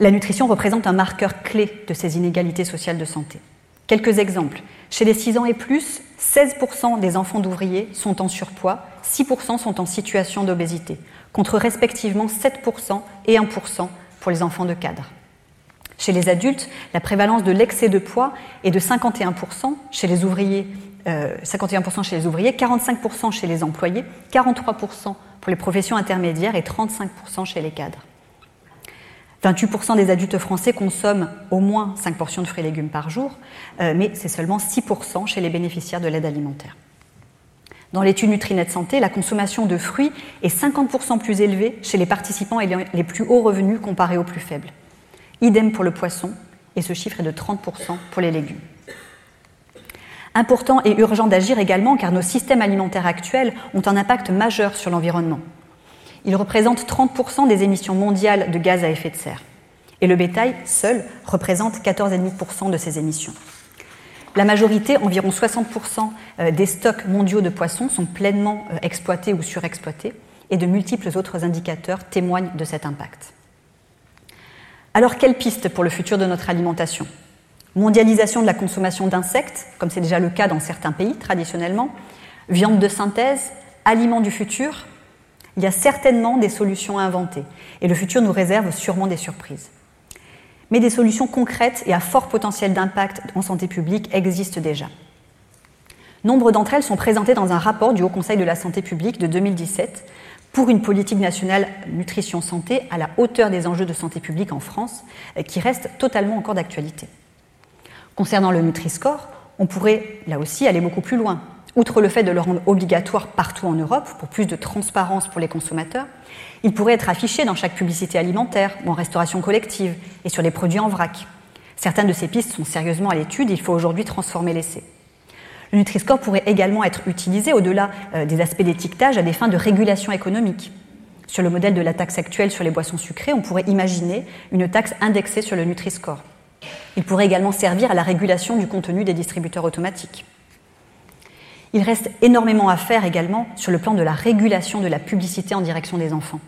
la nutrition représente un marqueur clé de ces inégalités sociales de santé. Quelques exemples. Chez les 6 ans et plus, 16% des enfants d'ouvriers sont en surpoids, 6% sont en situation d'obésité, contre respectivement 7% et 1% pour les enfants de cadre. Chez les adultes, la prévalence de l'excès de poids est de 51%, chez les ouvriers 51% euh, chez les ouvriers, 45% chez les employés, 43% pour les professions intermédiaires et 35% chez les cadres. 28% des adultes français consomment au moins 5 portions de fruits et légumes par jour, euh, mais c'est seulement 6% chez les bénéficiaires de l'aide alimentaire. Dans l'étude Nutrinet Santé, la consommation de fruits est 50% plus élevée chez les participants ayant les plus hauts revenus comparés aux plus faibles. Idem pour le poisson, et ce chiffre est de 30% pour les légumes. Important et urgent d'agir également car nos systèmes alimentaires actuels ont un impact majeur sur l'environnement. Ils représentent 30% des émissions mondiales de gaz à effet de serre. Et le bétail, seul, représente 14,5% de ces émissions. La majorité, environ 60% euh, des stocks mondiaux de poissons sont pleinement euh, exploités ou surexploités, et de multiples autres indicateurs témoignent de cet impact. Alors, quelle piste pour le futur de notre alimentation? Mondialisation de la consommation d'insectes, comme c'est déjà le cas dans certains pays traditionnellement, viande de synthèse, aliments du futur, il y a certainement des solutions à inventer et le futur nous réserve sûrement des surprises. Mais des solutions concrètes et à fort potentiel d'impact en santé publique existent déjà. Nombre d'entre elles sont présentées dans un rapport du Haut Conseil de la santé publique de 2017 pour une politique nationale nutrition-santé à la hauteur des enjeux de santé publique en France, qui reste totalement encore d'actualité. Concernant le Nutri-Score, on pourrait là aussi aller beaucoup plus loin. Outre le fait de le rendre obligatoire partout en Europe pour plus de transparence pour les consommateurs, il pourrait être affiché dans chaque publicité alimentaire ou en restauration collective et sur les produits en vrac. Certaines de ces pistes sont sérieusement à l'étude, il faut aujourd'hui transformer l'essai. Le Nutri-Score pourrait également être utilisé au-delà euh, des aspects d'étiquetage à des fins de régulation économique. Sur le modèle de la taxe actuelle sur les boissons sucrées, on pourrait imaginer une taxe indexée sur le Nutri-Score. Il pourrait également servir à la régulation du contenu des distributeurs automatiques. Il reste énormément à faire également sur le plan de la régulation de la publicité en direction des enfants.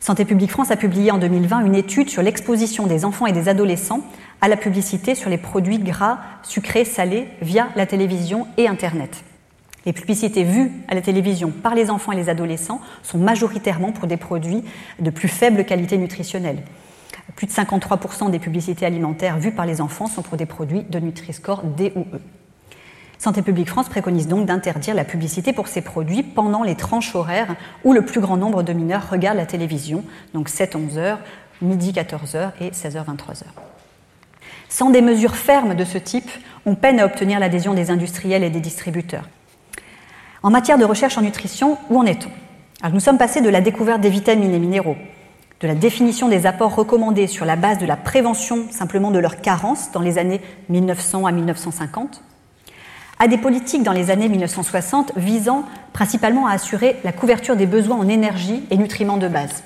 Santé publique France a publié en 2020 une étude sur l'exposition des enfants et des adolescents à la publicité sur les produits gras, sucrés, salés via la télévision et Internet. Les publicités vues à la télévision par les enfants et les adolescents sont majoritairement pour des produits de plus faible qualité nutritionnelle. Plus de 53% des publicités alimentaires vues par les enfants sont pour des produits de Nutri-Score D ou E. Santé publique France préconise donc d'interdire la publicité pour ces produits pendant les tranches horaires où le plus grand nombre de mineurs regardent la télévision, donc 7-11 heures, midi 14 heures et 16h-23 heures. Sans des mesures fermes de ce type, on peine à obtenir l'adhésion des industriels et des distributeurs. En matière de recherche en nutrition, où en est-on? Nous sommes passés de la découverte des vitamines et minéraux, de la définition des apports recommandés sur la base de la prévention simplement de leur carence dans les années 1900 à 1950, à des politiques dans les années 1960 visant principalement à assurer la couverture des besoins en énergie et nutriments de base.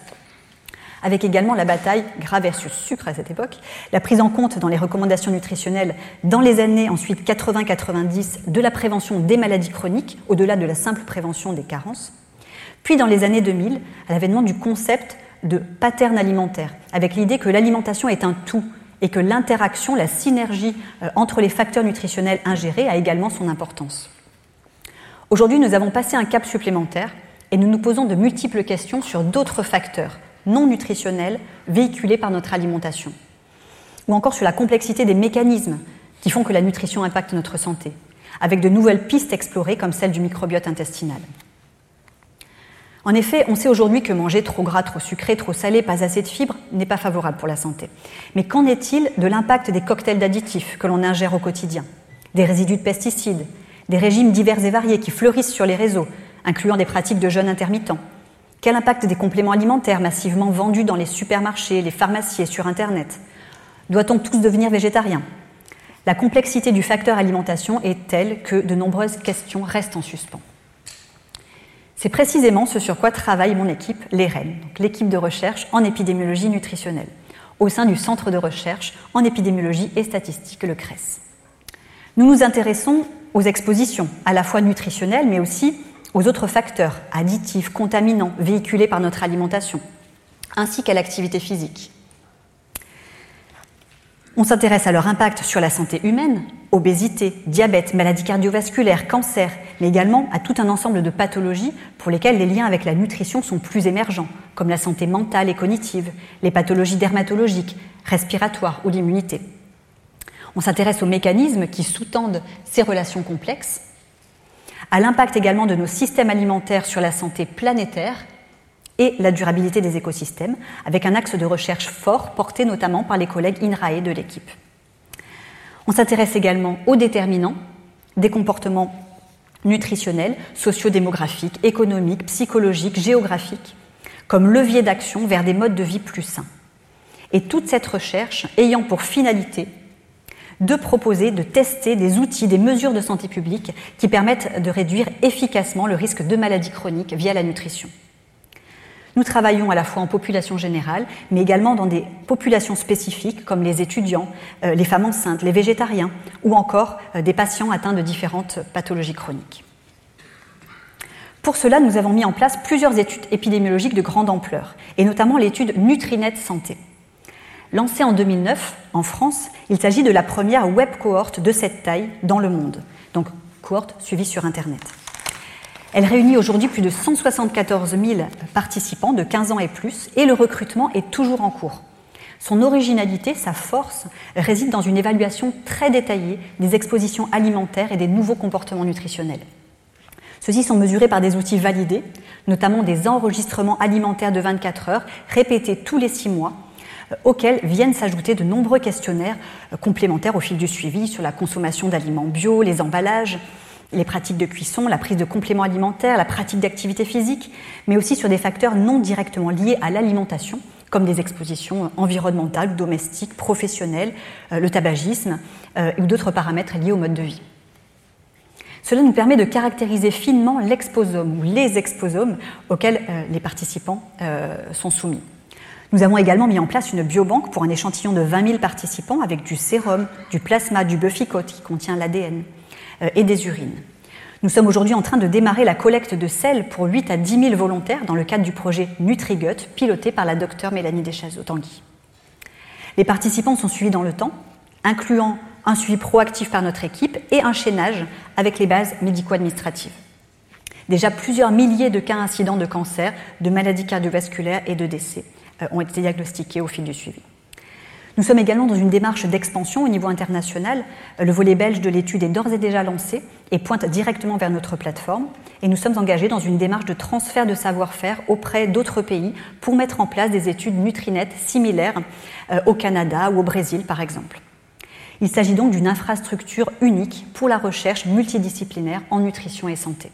Avec également la bataille gras versus sucre à cette époque, la prise en compte dans les recommandations nutritionnelles dans les années ensuite 80-90 de la prévention des maladies chroniques, au-delà de la simple prévention des carences, puis dans les années 2000, à l'avènement du concept de pattern alimentaire, avec l'idée que l'alimentation est un tout et que l'interaction, la synergie euh, entre les facteurs nutritionnels ingérés a également son importance. Aujourd'hui, nous avons passé un cap supplémentaire et nous nous posons de multiples questions sur d'autres facteurs non nutritionnels véhiculés par notre alimentation, ou encore sur la complexité des mécanismes qui font que la nutrition impacte notre santé, avec de nouvelles pistes explorées comme celle du microbiote intestinal. En effet, on sait aujourd'hui que manger trop gras, trop sucré, trop salé, pas assez de fibres n'est pas favorable pour la santé. Mais qu'en est-il de l'impact des cocktails d'additifs que l'on ingère au quotidien? Des résidus de pesticides, des régimes divers et variés qui fleurissent sur les réseaux, incluant des pratiques de jeûne intermittent Quel impact des compléments alimentaires massivement vendus dans les supermarchés, les pharmacies sur Internet? Doit-on tous devenir végétariens? La complexité du facteur alimentation est telle que de nombreuses questions restent en suspens. C'est précisément ce sur quoi travaille mon équipe, l'EREN, l'équipe de recherche en épidémiologie nutritionnelle, au sein du Centre de recherche en épidémiologie et statistique, le CRES. Nous nous intéressons aux expositions, à la fois nutritionnelles, mais aussi aux autres facteurs additifs, contaminants, véhiculés par notre alimentation, ainsi qu'à l'activité physique. On s'intéresse à leur impact sur la santé humaine, obésité, diabète, maladies cardiovasculaires, cancer, mais également à tout un ensemble de pathologies pour lesquelles les liens avec la nutrition sont plus émergents, comme la santé mentale et cognitive, les pathologies dermatologiques, respiratoires ou l'immunité. On s'intéresse aux mécanismes qui sous-tendent ces relations complexes, à l'impact également de nos systèmes alimentaires sur la santé planétaire et la durabilité des écosystèmes, avec un axe de recherche fort porté notamment par les collègues INRAE de l'équipe. On s'intéresse également aux déterminants des comportements nutritionnels, sociodémographiques, économiques, psychologiques, géographiques, comme levier d'action vers des modes de vie plus sains. Et toute cette recherche ayant pour finalité de proposer, de tester des outils, des mesures de santé publique qui permettent de réduire efficacement le risque de maladies chroniques via la nutrition. Nous travaillons à la fois en population générale, mais également dans des populations spécifiques comme les étudiants, euh, les femmes enceintes, les végétariens ou encore euh, des patients atteints de différentes pathologies chroniques. Pour cela, nous avons mis en place plusieurs études épidémiologiques de grande ampleur, et notamment l'étude Nutrinet Santé. Lancée en 2009 en France, il s'agit de la première web cohorte de cette taille dans le monde, donc cohorte suivie sur Internet. Elle réunit aujourd'hui plus de 174 000 participants de 15 ans et plus et le recrutement est toujours en cours. Son originalité, sa force, réside dans une évaluation très détaillée des expositions alimentaires et des nouveaux comportements nutritionnels. Ceux-ci sont mesurés par des outils validés, notamment des enregistrements alimentaires de 24 heures répétés tous les six mois, euh, auxquels viennent s'ajouter de nombreux questionnaires euh, complémentaires au fil du suivi sur la consommation d'aliments bio, les emballages, les pratiques de cuisson, la prise de compléments alimentaires, la pratique d'activité physique, mais aussi sur des facteurs non directement liés à l'alimentation, comme des expositions environnementales, domestiques, professionnelles, euh, le tabagisme euh, ou d'autres paramètres liés au mode de vie. Cela nous permet de caractériser finement l'exposome ou les exposomes auxquels euh, les participants sont soumis. Nous avons également mis en place une biobanque pour un échantillon de 20 000 participants avec du sérum, du plasma, du buffycote qui contient l'ADN et des urines. Nous sommes aujourd'hui en train de démarrer la collecte de sel pour 8 à 10 000 volontaires dans le cadre du projet NutriGut, piloté par la docteure Mélanie Deschazeaux-Tanguy. Les participants sont suivis dans le temps, incluant un suivi proactif par notre équipe et un chaînage avec les bases médico-administratives. Déjà plusieurs milliers de cas incidents de cancer, de maladies cardiovasculaires et de décès euh, ont été diagnostiqués au fil du suivi. Nous sommes également dans une démarche d'expansion au niveau international. Euh, le volet belge de l'étude est d'ores et déjà lancé et pointe directement vers notre plateforme. Et nous sommes engagés dans une démarche de transfert de savoir-faire auprès d'autres pays pour mettre en place des études Nutrinet similaires euh, au Canada ou au Brésil, par exemple. Il s'agit donc d'une infrastructure unique pour la recherche multidisciplinaire en nutrition et santé.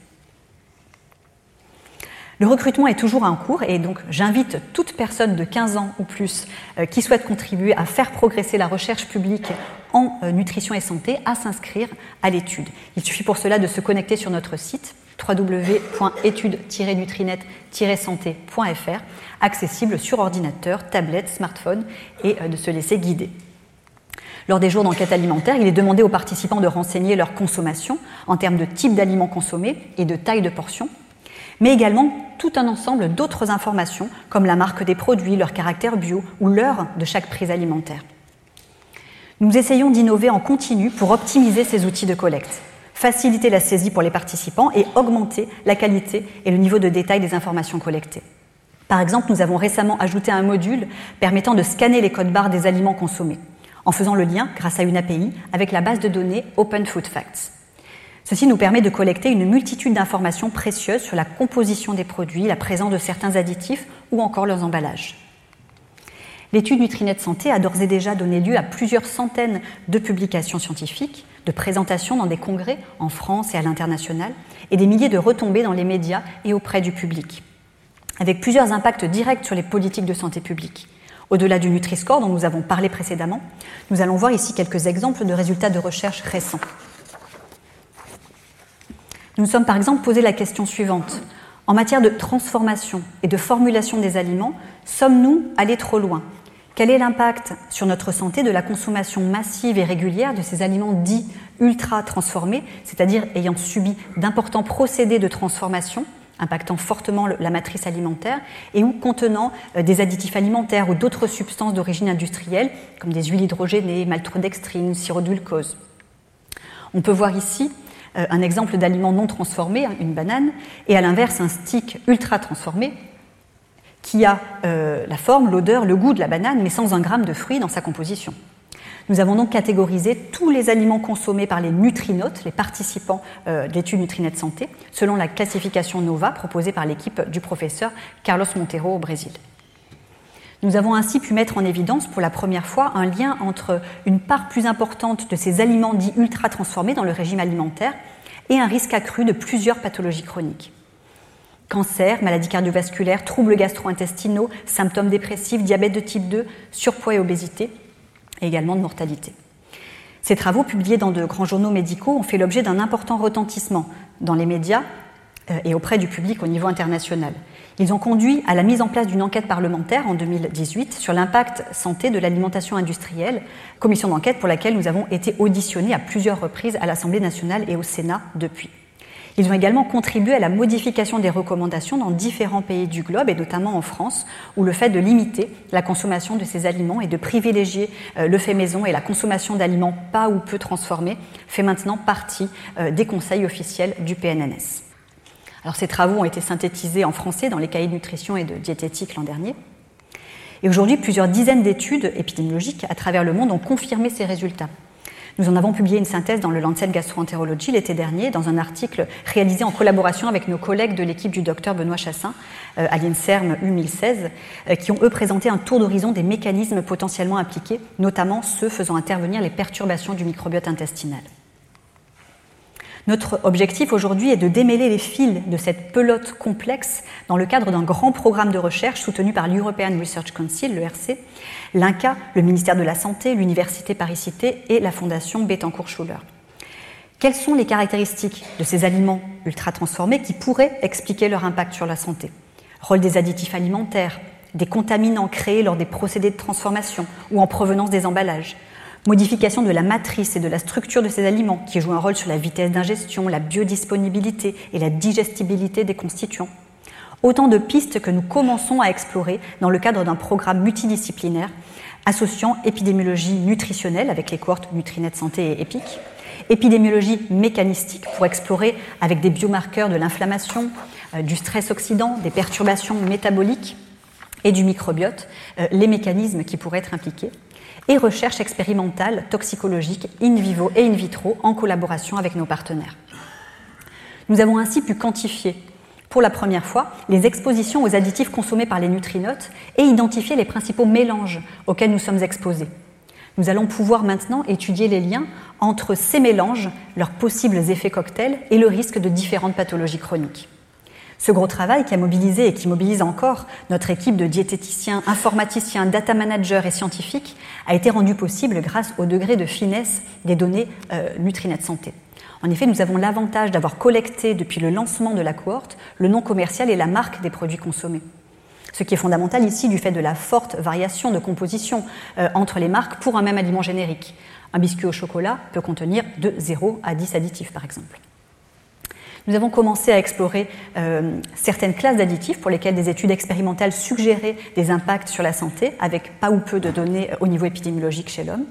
Le recrutement est toujours en cours et donc j'invite toute personne de 15 ans ou plus euh, qui souhaite contribuer à faire progresser la recherche publique en euh, nutrition et santé à s'inscrire à l'étude. Il suffit pour cela de se connecter sur notre site www.étude-nutrinet-santé.fr, accessible sur ordinateur, tablette, smartphone et euh, de se laisser guider. Lors des jours d'enquête alimentaire, il est demandé aux participants de renseigner leur consommation en termes de type d'aliments consommés et de taille de portion mais également tout un ensemble d'autres informations comme la marque des produits, leur caractère bio ou l'heure de chaque prise alimentaire. Nous essayons d'innover en continu pour optimiser ces outils de collecte, faciliter la saisie pour les participants et augmenter la qualité et le niveau de détail des informations collectées. Par exemple, nous avons récemment ajouté un module permettant de scanner les codes barres des aliments consommés, en faisant le lien, grâce à une API, avec la base de données Open Food Facts. Ceci nous permet de collecter une multitude d'informations précieuses sur la composition des produits, la présence de certains additifs ou encore leurs emballages. L'étude Nutrinet Santé a d'ores et déjà donné lieu à plusieurs centaines de publications scientifiques, de présentations dans des congrès en France et à l'international, et des milliers de retombées dans les médias et auprès du public, avec plusieurs impacts directs sur les politiques de santé publique. Au-delà du Nutri-Score dont nous avons parlé précédemment, nous allons voir ici quelques exemples de résultats de recherche récents. Nous nous sommes par exemple posé la question suivante. En matière de transformation et de formulation des aliments, sommes-nous allés trop loin? Quel est l'impact sur notre santé de la consommation massive et régulière de ces aliments dits ultra transformés, c'est-à-dire ayant subi d'importants procédés de transformation impactant fortement la matrice alimentaire et ou contenant euh, des additifs alimentaires ou d'autres substances d'origine industrielle comme des huiles hydrogénées, maltodextrine, sirop-glucose. On peut voir ici un exemple d'aliment non transformé, hein, une banane, et à l'inverse un stick ultra transformé qui a euh, la forme, l'odeur, le goût de la banane, mais sans un gramme de fruits dans sa composition. Nous avons donc catégorisé tous les aliments consommés par les nutrinotes, les participants euh, d'études Nutrinet Santé, selon la classification NOVA proposée par l'équipe du professeur Carlos Monteiro au Brésil. Nous avons ainsi pu mettre en évidence pour la première fois un lien entre une part plus importante de ces aliments dits ultra transformés dans le régime alimentaire et un risque accru de plusieurs pathologies chroniques. Cancer, maladies cardiovasculaires, troubles gastro-intestinaux, symptômes dépressifs, diabète de type 2, surpoids et obésité, et également de mortalité. Ces travaux, publiés dans de grands journaux médicaux, ont fait l'objet d'un important retentissement dans les médias et auprès du public au niveau international. Ils ont conduit à la mise en place d'une enquête parlementaire en 2018 sur l'impact santé de l'alimentation industrielle, commission d'enquête pour laquelle nous avons été auditionnés à plusieurs reprises à l'Assemblée nationale et au Sénat depuis. Ils ont également contribué à la modification des recommandations dans différents pays du globe, et notamment en France, où le fait de limiter la consommation de ces aliments et de privilégier euh, le fait maison et la consommation d'aliments pas ou peu transformés fait maintenant partie euh, des conseils officiels du PNNS. Alors, ces travaux ont été synthétisés en français dans les cahiers de nutrition et de diététique l'an dernier. Et aujourd'hui, plusieurs dizaines d'études épidémiologiques à travers le monde ont confirmé ces résultats. Nous en avons publié une synthèse dans le Lancet Gastroentérologie l'été dernier, dans un article réalisé en collaboration avec nos collègues de l'équipe du docteur Benoît Chassin euh, à l'INSERM U1016, euh, qui ont eux présenté un tour d'horizon des mécanismes potentiellement impliqués, notamment ceux faisant intervenir les perturbations du microbiote intestinal. Notre objectif aujourd'hui est de démêler les fils de cette pelote complexe dans le cadre d'un grand programme de recherche soutenu par l'European Research Council, l'ERC, l'INCA, le ministère de la Santé, l'Université Paris-Cité et la Fondation Bettencourt-Schuller. Quelles sont les caractéristiques de ces aliments ultra transformés qui pourraient expliquer leur impact sur la santé? Rôle des additifs alimentaires, des contaminants créés lors des procédés de transformation ou en provenance des emballages, modification de la matrice et de la structure de ces aliments qui jouent un rôle sur la vitesse d'ingestion, la biodisponibilité et la digestibilité des constituants. Autant de pistes que nous commençons à explorer dans le cadre d'un programme multidisciplinaire associant épidémiologie nutritionnelle avec les cohortes Nutrinet Santé et EPIC, épidémiologie mécanistique pour explorer avec des biomarqueurs de l'inflammation, euh, du stress oxydant, des perturbations métaboliques et du microbiote, euh, les mécanismes qui pourraient être impliqués, et recherche expérimentale toxicologique in vivo et in vitro en collaboration avec nos partenaires. Nous avons ainsi pu quantifier pour la première fois les expositions aux additifs consommés par les nutrinotes et identifier les principaux mélanges auxquels nous sommes exposés. Nous allons pouvoir maintenant étudier les liens entre ces mélanges, leurs possibles effets cocktails et le risque de différentes pathologies chroniques. Ce gros travail qui a mobilisé et qui mobilise encore notre équipe de diététiciens, informaticiens, data managers et scientifiques a été rendu possible grâce au degré de finesse des données euh, Nutrinet Santé. En effet, nous avons l'avantage d'avoir collecté depuis le lancement de la cohorte le nom commercial et la marque des produits consommés. Ce qui est fondamental ici du fait de la forte variation de composition euh, entre les marques pour un même aliment générique. Un biscuit au chocolat peut contenir de 0 à 10 additifs, par exemple nous avons commencé à explorer euh, certaines classes d'additifs pour lesquelles des études expérimentales suggéraient des impacts sur la santé, avec pas ou peu de données au niveau épidémiologique chez l'homme.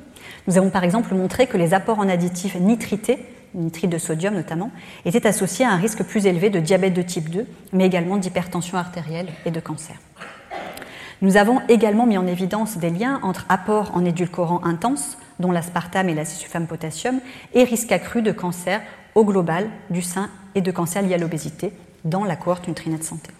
Nous avons par exemple montré que les apports en additifs nitrités, nitrite de sodium notamment, étaient associés à un risque plus élevé de diabète de type 2, mais également d'hypertension artérielle et de cancer. Nous avons également mis en évidence des liens entre apports en édulcorants intenses, dont l'aspartame et l'acésulfame potassium, et risque accru de cancer au global du sein et de cancer liés à l'obésité dans la cohorte Nutrinet Santé.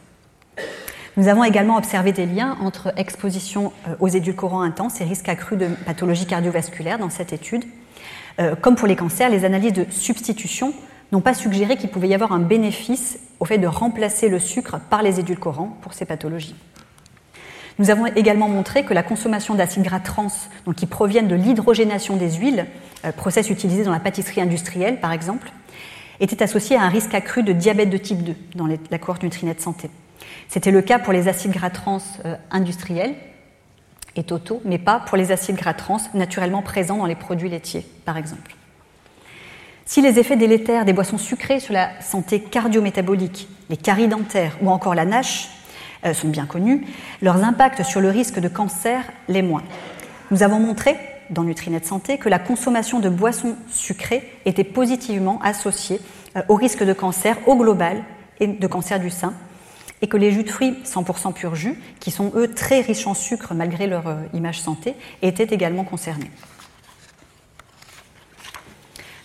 Nous avons également observé des liens entre exposition euh, aux édulcorants intenses et risque accru de pathologie cardiovasculaire dans cette étude. Euh, comme pour les cancers, les analyses de substitution n'ont pas suggéré qu'il pouvait y avoir un bénéfice au fait de remplacer le sucre par les édulcorants pour ces pathologies. Nous avons également montré que la consommation d'acides gras trans, donc qui proviennent de l'hydrogénation des huiles, euh, process utilisé dans la pâtisserie industrielle par exemple, était associé à un risque accru de diabète de type 2 dans la cohorte Nutrinet Santé. C'était le cas pour les acides gras trans euh, industriels et totaux, mais pas pour les acides gras trans naturellement présents dans les produits laitiers, par exemple. Si les effets délétères des boissons sucrées sur la santé cardio-métabolique, les caries dentaires ou encore la NASH euh, sont bien connus, leurs impacts sur le risque de cancer les moins. Nous avons montré dans Nutrinet Santé que la consommation de boissons sucrées était positivement associée euh, au risque de cancer au global et de cancer du sein, et que les jus de fruits 100% pur jus, qui sont eux très riches en sucre malgré leur euh, image santé, étaient également concernés.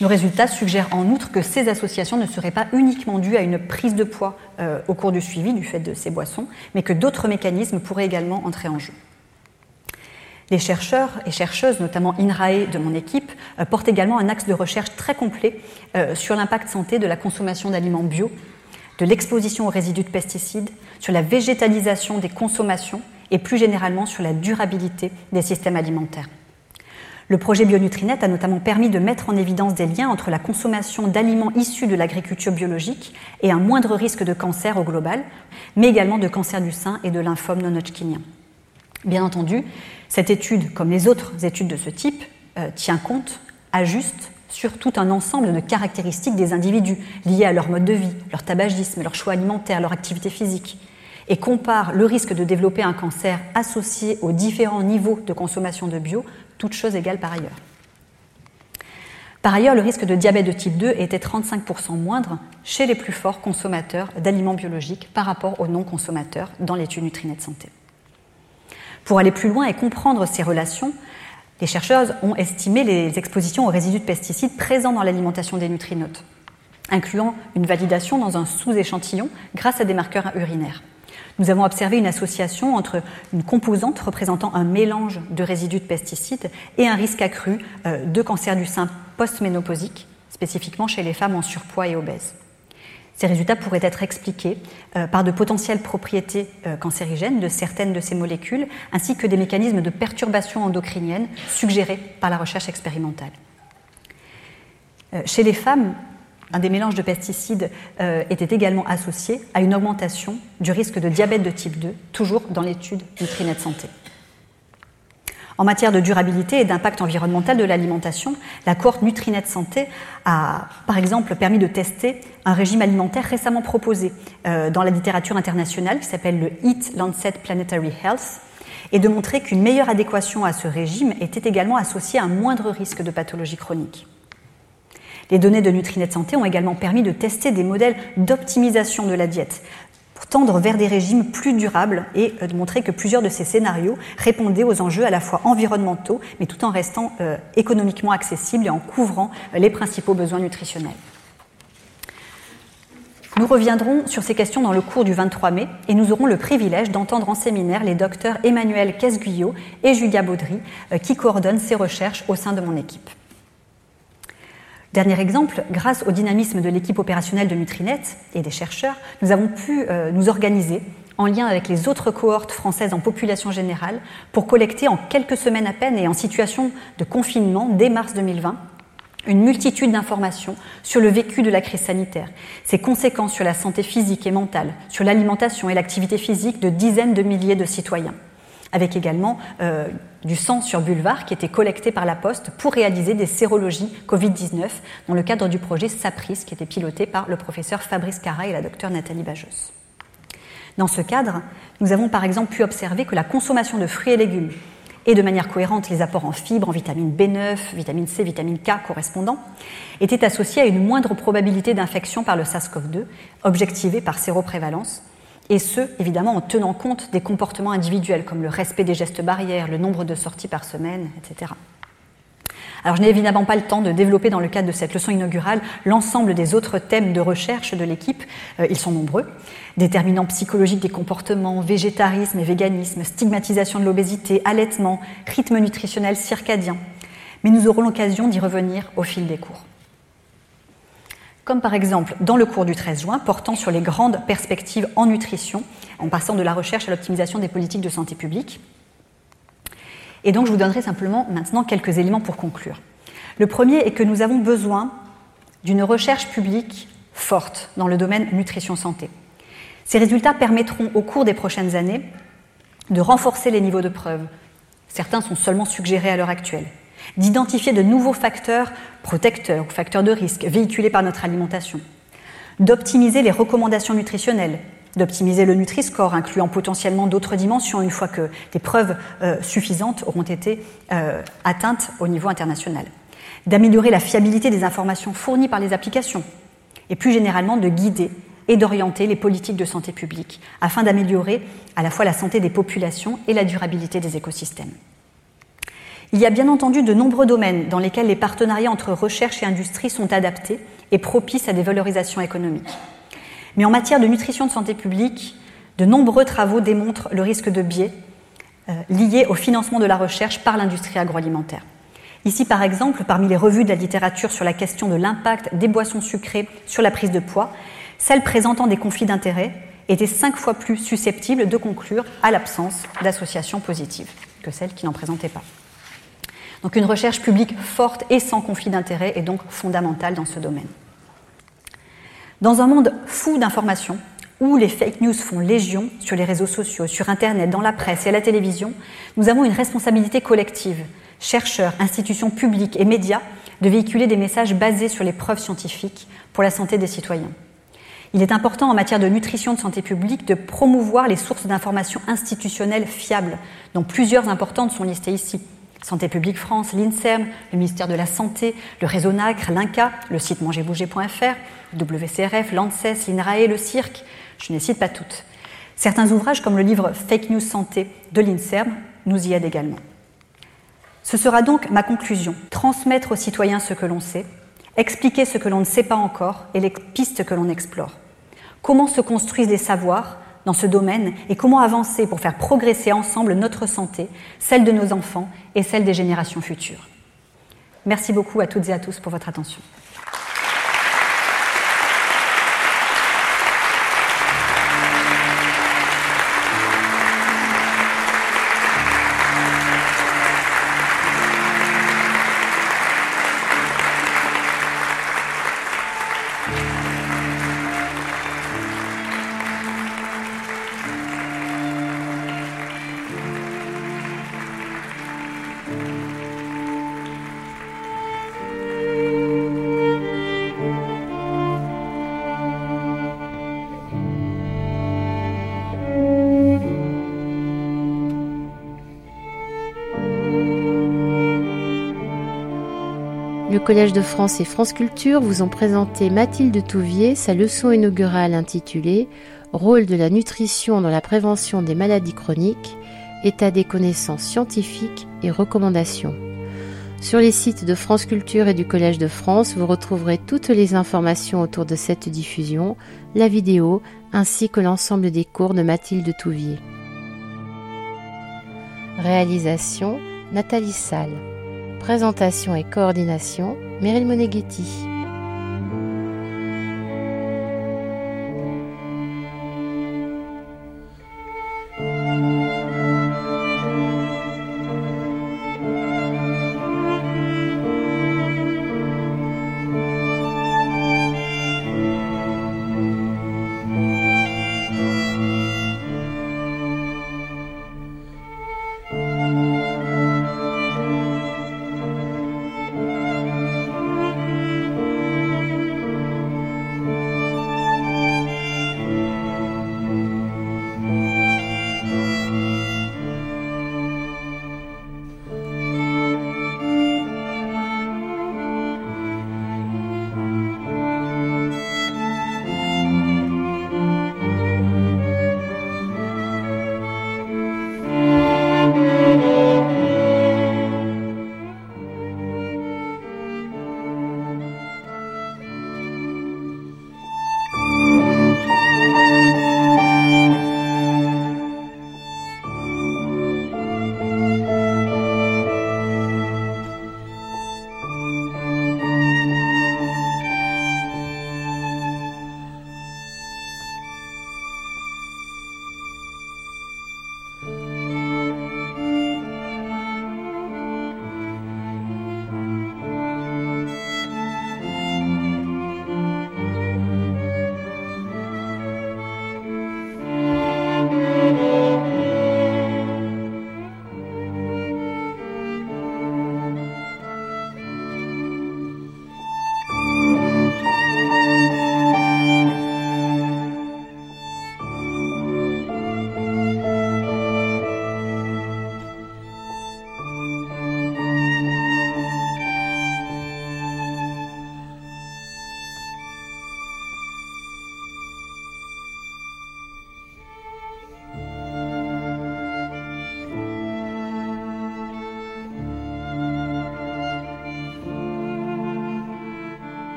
Nos résultats suggèrent en outre que ces associations ne seraient pas uniquement dues à une prise de poids euh, au cours du suivi du fait de ces boissons, mais que d'autres mécanismes pourraient également entrer en jeu. Les chercheurs et chercheuses, notamment INRAE de mon équipe, euh, portent également un axe de recherche très complet euh, sur l'impact santé de la consommation d'aliments bio, de l'exposition aux résidus de pesticides, sur la végétalisation des consommations et plus généralement sur la durabilité des systèmes alimentaires. Le projet Bionutrinet a notamment permis de mettre en évidence des liens entre la consommation d'aliments issus de l'agriculture biologique et un moindre risque de cancer au global, mais également de cancer du sein et de lymphome non-hodgkinien. Bien entendu, cette étude, comme les autres études de ce type, euh, tient compte, ajuste sur tout un ensemble de caractéristiques des individus liées à leur mode de vie, leur tabagisme, leur choix alimentaire, leur activité physique, et compare le risque de développer un cancer associé aux différents niveaux de consommation de bio, toutes choses égales par ailleurs. Par ailleurs, le risque de diabète de type 2 était 35% moindre chez les plus forts consommateurs d'aliments biologiques par rapport aux non-consommateurs dans l'étude Nutrinet Santé. Pour aller plus loin et comprendre ces relations, les chercheurs ont estimé les expositions aux résidus de pesticides présents dans l'alimentation des nutrinotes, incluant une validation dans un sous-échantillon grâce à des marqueurs urinaires. Nous avons observé une association entre une composante représentant un mélange de résidus de pesticides et un risque accru euh, de cancer du sein post-ménopausique, spécifiquement chez les femmes en surpoids et obèses. Ces résultats pourraient être expliqués euh, par de potentielles propriétés euh, cancérigènes de certaines de ces molécules, ainsi que des mécanismes de perturbation endocrinienne suggérés par la recherche expérimentale. Chez les femmes, un des mélanges de pesticides était également associé à une augmentation du risque de diabète de type 2, toujours dans l'étude Nutrinet Santé. En matière de durabilité et d'impact environnemental de l'alimentation, la cohorte Nutrinet Santé a, par exemple, permis de tester un régime alimentaire récemment proposé euh, dans la littérature internationale qui s'appelle le Eat Lancet Planetary Health et de montrer qu'une meilleure adéquation à ce régime était également associée à un moindre risque de pathologie chronique. Les données de Nutrinet Santé ont également permis de tester des modèles d'optimisation de la diète, pour tendre vers des régimes plus durables et euh, de montrer que plusieurs de ces scénarios répondaient aux enjeux à la fois environnementaux, mais tout en restant euh, économiquement accessibles et en couvrant euh, les principaux besoins nutritionnels. Nous reviendrons sur ces questions dans le cours du 23 mai et nous aurons le privilège d'entendre en séminaire les docteurs Emmanuel Casguyot et Julia Baudry qui coordonnent ces recherches au sein de mon équipe. Dernier exemple, grâce au dynamisme de l'équipe opérationnelle de Nutrinet et des chercheurs, nous avons pu euh, nous organiser en lien avec les autres cohortes françaises en population générale pour collecter en quelques semaines à peine et en situation de confinement dès mars 2020 une multitude d'informations sur le vécu de la crise sanitaire, ses conséquences sur la santé physique et mentale, sur l'alimentation et l'activité physique de dizaines de milliers de citoyens avec également euh, du sang sur Bulvar qui était collecté par la Poste pour réaliser des sérologies Covid-19 dans le cadre du projet SAPRIS qui était piloté par le professeur Fabrice Cara et la docteure Nathalie Bajos. Dans ce cadre, nous avons par exemple pu observer que la consommation de fruits et légumes et de manière cohérente les apports en fibres, en vitamine B9, vitamine C, vitamine K correspondants, étaient associés à une moindre probabilité d'infection par le SARS-CoV-2, objectivée par séroprévalence, et ce, évidemment, en tenant compte des comportements individuels, comme le respect des gestes barrières, le nombre de sorties par semaine, etc. Alors, je n'ai évidemment pas le temps de développer dans le cadre de cette leçon inaugurale l'ensemble des autres thèmes de recherche de l'équipe. Euh, ils sont nombreux. Déterminants psychologiques des comportements, végétarisme et véganisme, stigmatisation de l'obésité, allaitement, rythme nutritionnel circadien. Mais nous aurons l'occasion d'y revenir au fil des cours comme par exemple dans le cours du 13 juin portant sur les grandes perspectives en nutrition, en passant de la recherche à l'optimisation des politiques de santé publique. Et donc je vous donnerai simplement maintenant quelques éléments pour conclure. Le premier est que nous avons besoin d'une recherche publique forte dans le domaine nutrition-santé. Ces résultats permettront au cours des prochaines années de renforcer les niveaux de preuve. Certains sont seulement suggérés à l'heure actuelle d'identifier de nouveaux facteurs protecteurs ou facteurs de risque véhiculés par notre alimentation, d'optimiser les recommandations nutritionnelles, d'optimiser le Nutri-Score, incluant potentiellement d'autres dimensions une fois que des preuves euh, suffisantes auront été euh, atteintes au niveau international, d'améliorer la fiabilité des informations fournies par les applications, et plus généralement de guider et d'orienter les politiques de santé publique afin d'améliorer à la fois la santé des populations et la durabilité des écosystèmes. Il y a bien entendu de nombreux domaines dans lesquels les partenariats entre recherche et industrie sont adaptés et propices à des valorisations économiques. Mais en matière de nutrition de santé publique, de nombreux travaux démontrent le risque de biais euh, lié au financement de la recherche par l'industrie agroalimentaire. Ici, par exemple, parmi les revues de la littérature sur la question de l'impact des boissons sucrées sur la prise de poids, celles présentant des conflits d'intérêts étaient cinq fois plus susceptibles de conclure à l'absence d'associations positives que celles qui n'en présentaient pas. Donc une recherche publique forte et sans conflit d'intérêts est donc fondamentale dans ce domaine. Dans un monde fou d'informations, où les fake news font légion sur les réseaux sociaux, sur Internet, dans la presse et à la télévision, nous avons une responsabilité collective, chercheurs, institutions publiques et médias, de véhiculer des messages basés sur les preuves scientifiques pour la santé des citoyens. Il est important en matière de nutrition de santé publique de promouvoir les sources d'informations institutionnelles fiables, dont plusieurs importantes sont listées ici. Santé publique France, l'INSERM, le ministère de la Santé, le réseau NACRE, l'INCA, le site mangerbouger.fr, WCRF, l'ANSES, l'INRAE, le CIRC, je ne les cite pas toutes. Certains ouvrages, comme le livre Fake News Santé de l'INSERM, nous y aide également. Ce sera donc ma conclusion, transmettre aux citoyens ce que l'on sait, expliquer ce que l'on ne sait pas encore et les pistes que l'on explore. Comment se construisent les savoirs dans ce domaine et comment avancer pour faire progresser ensemble notre santé, celle de nos enfants et celle des générations futures. Merci beaucoup à toutes et à tous pour votre attention. Collège de France et France Culture vous ont présenté Mathilde Touvier sa leçon inaugurale intitulée Rôle de la nutrition dans la prévention des maladies chroniques, état des connaissances scientifiques et recommandations. Sur les sites de France Culture et du Collège de France, vous retrouverez toutes les informations autour de cette diffusion, la vidéo ainsi que l'ensemble des cours de Mathilde Touvier. Réalisation Nathalie Salle. Présentation et coordination, Meryl Moneghetti.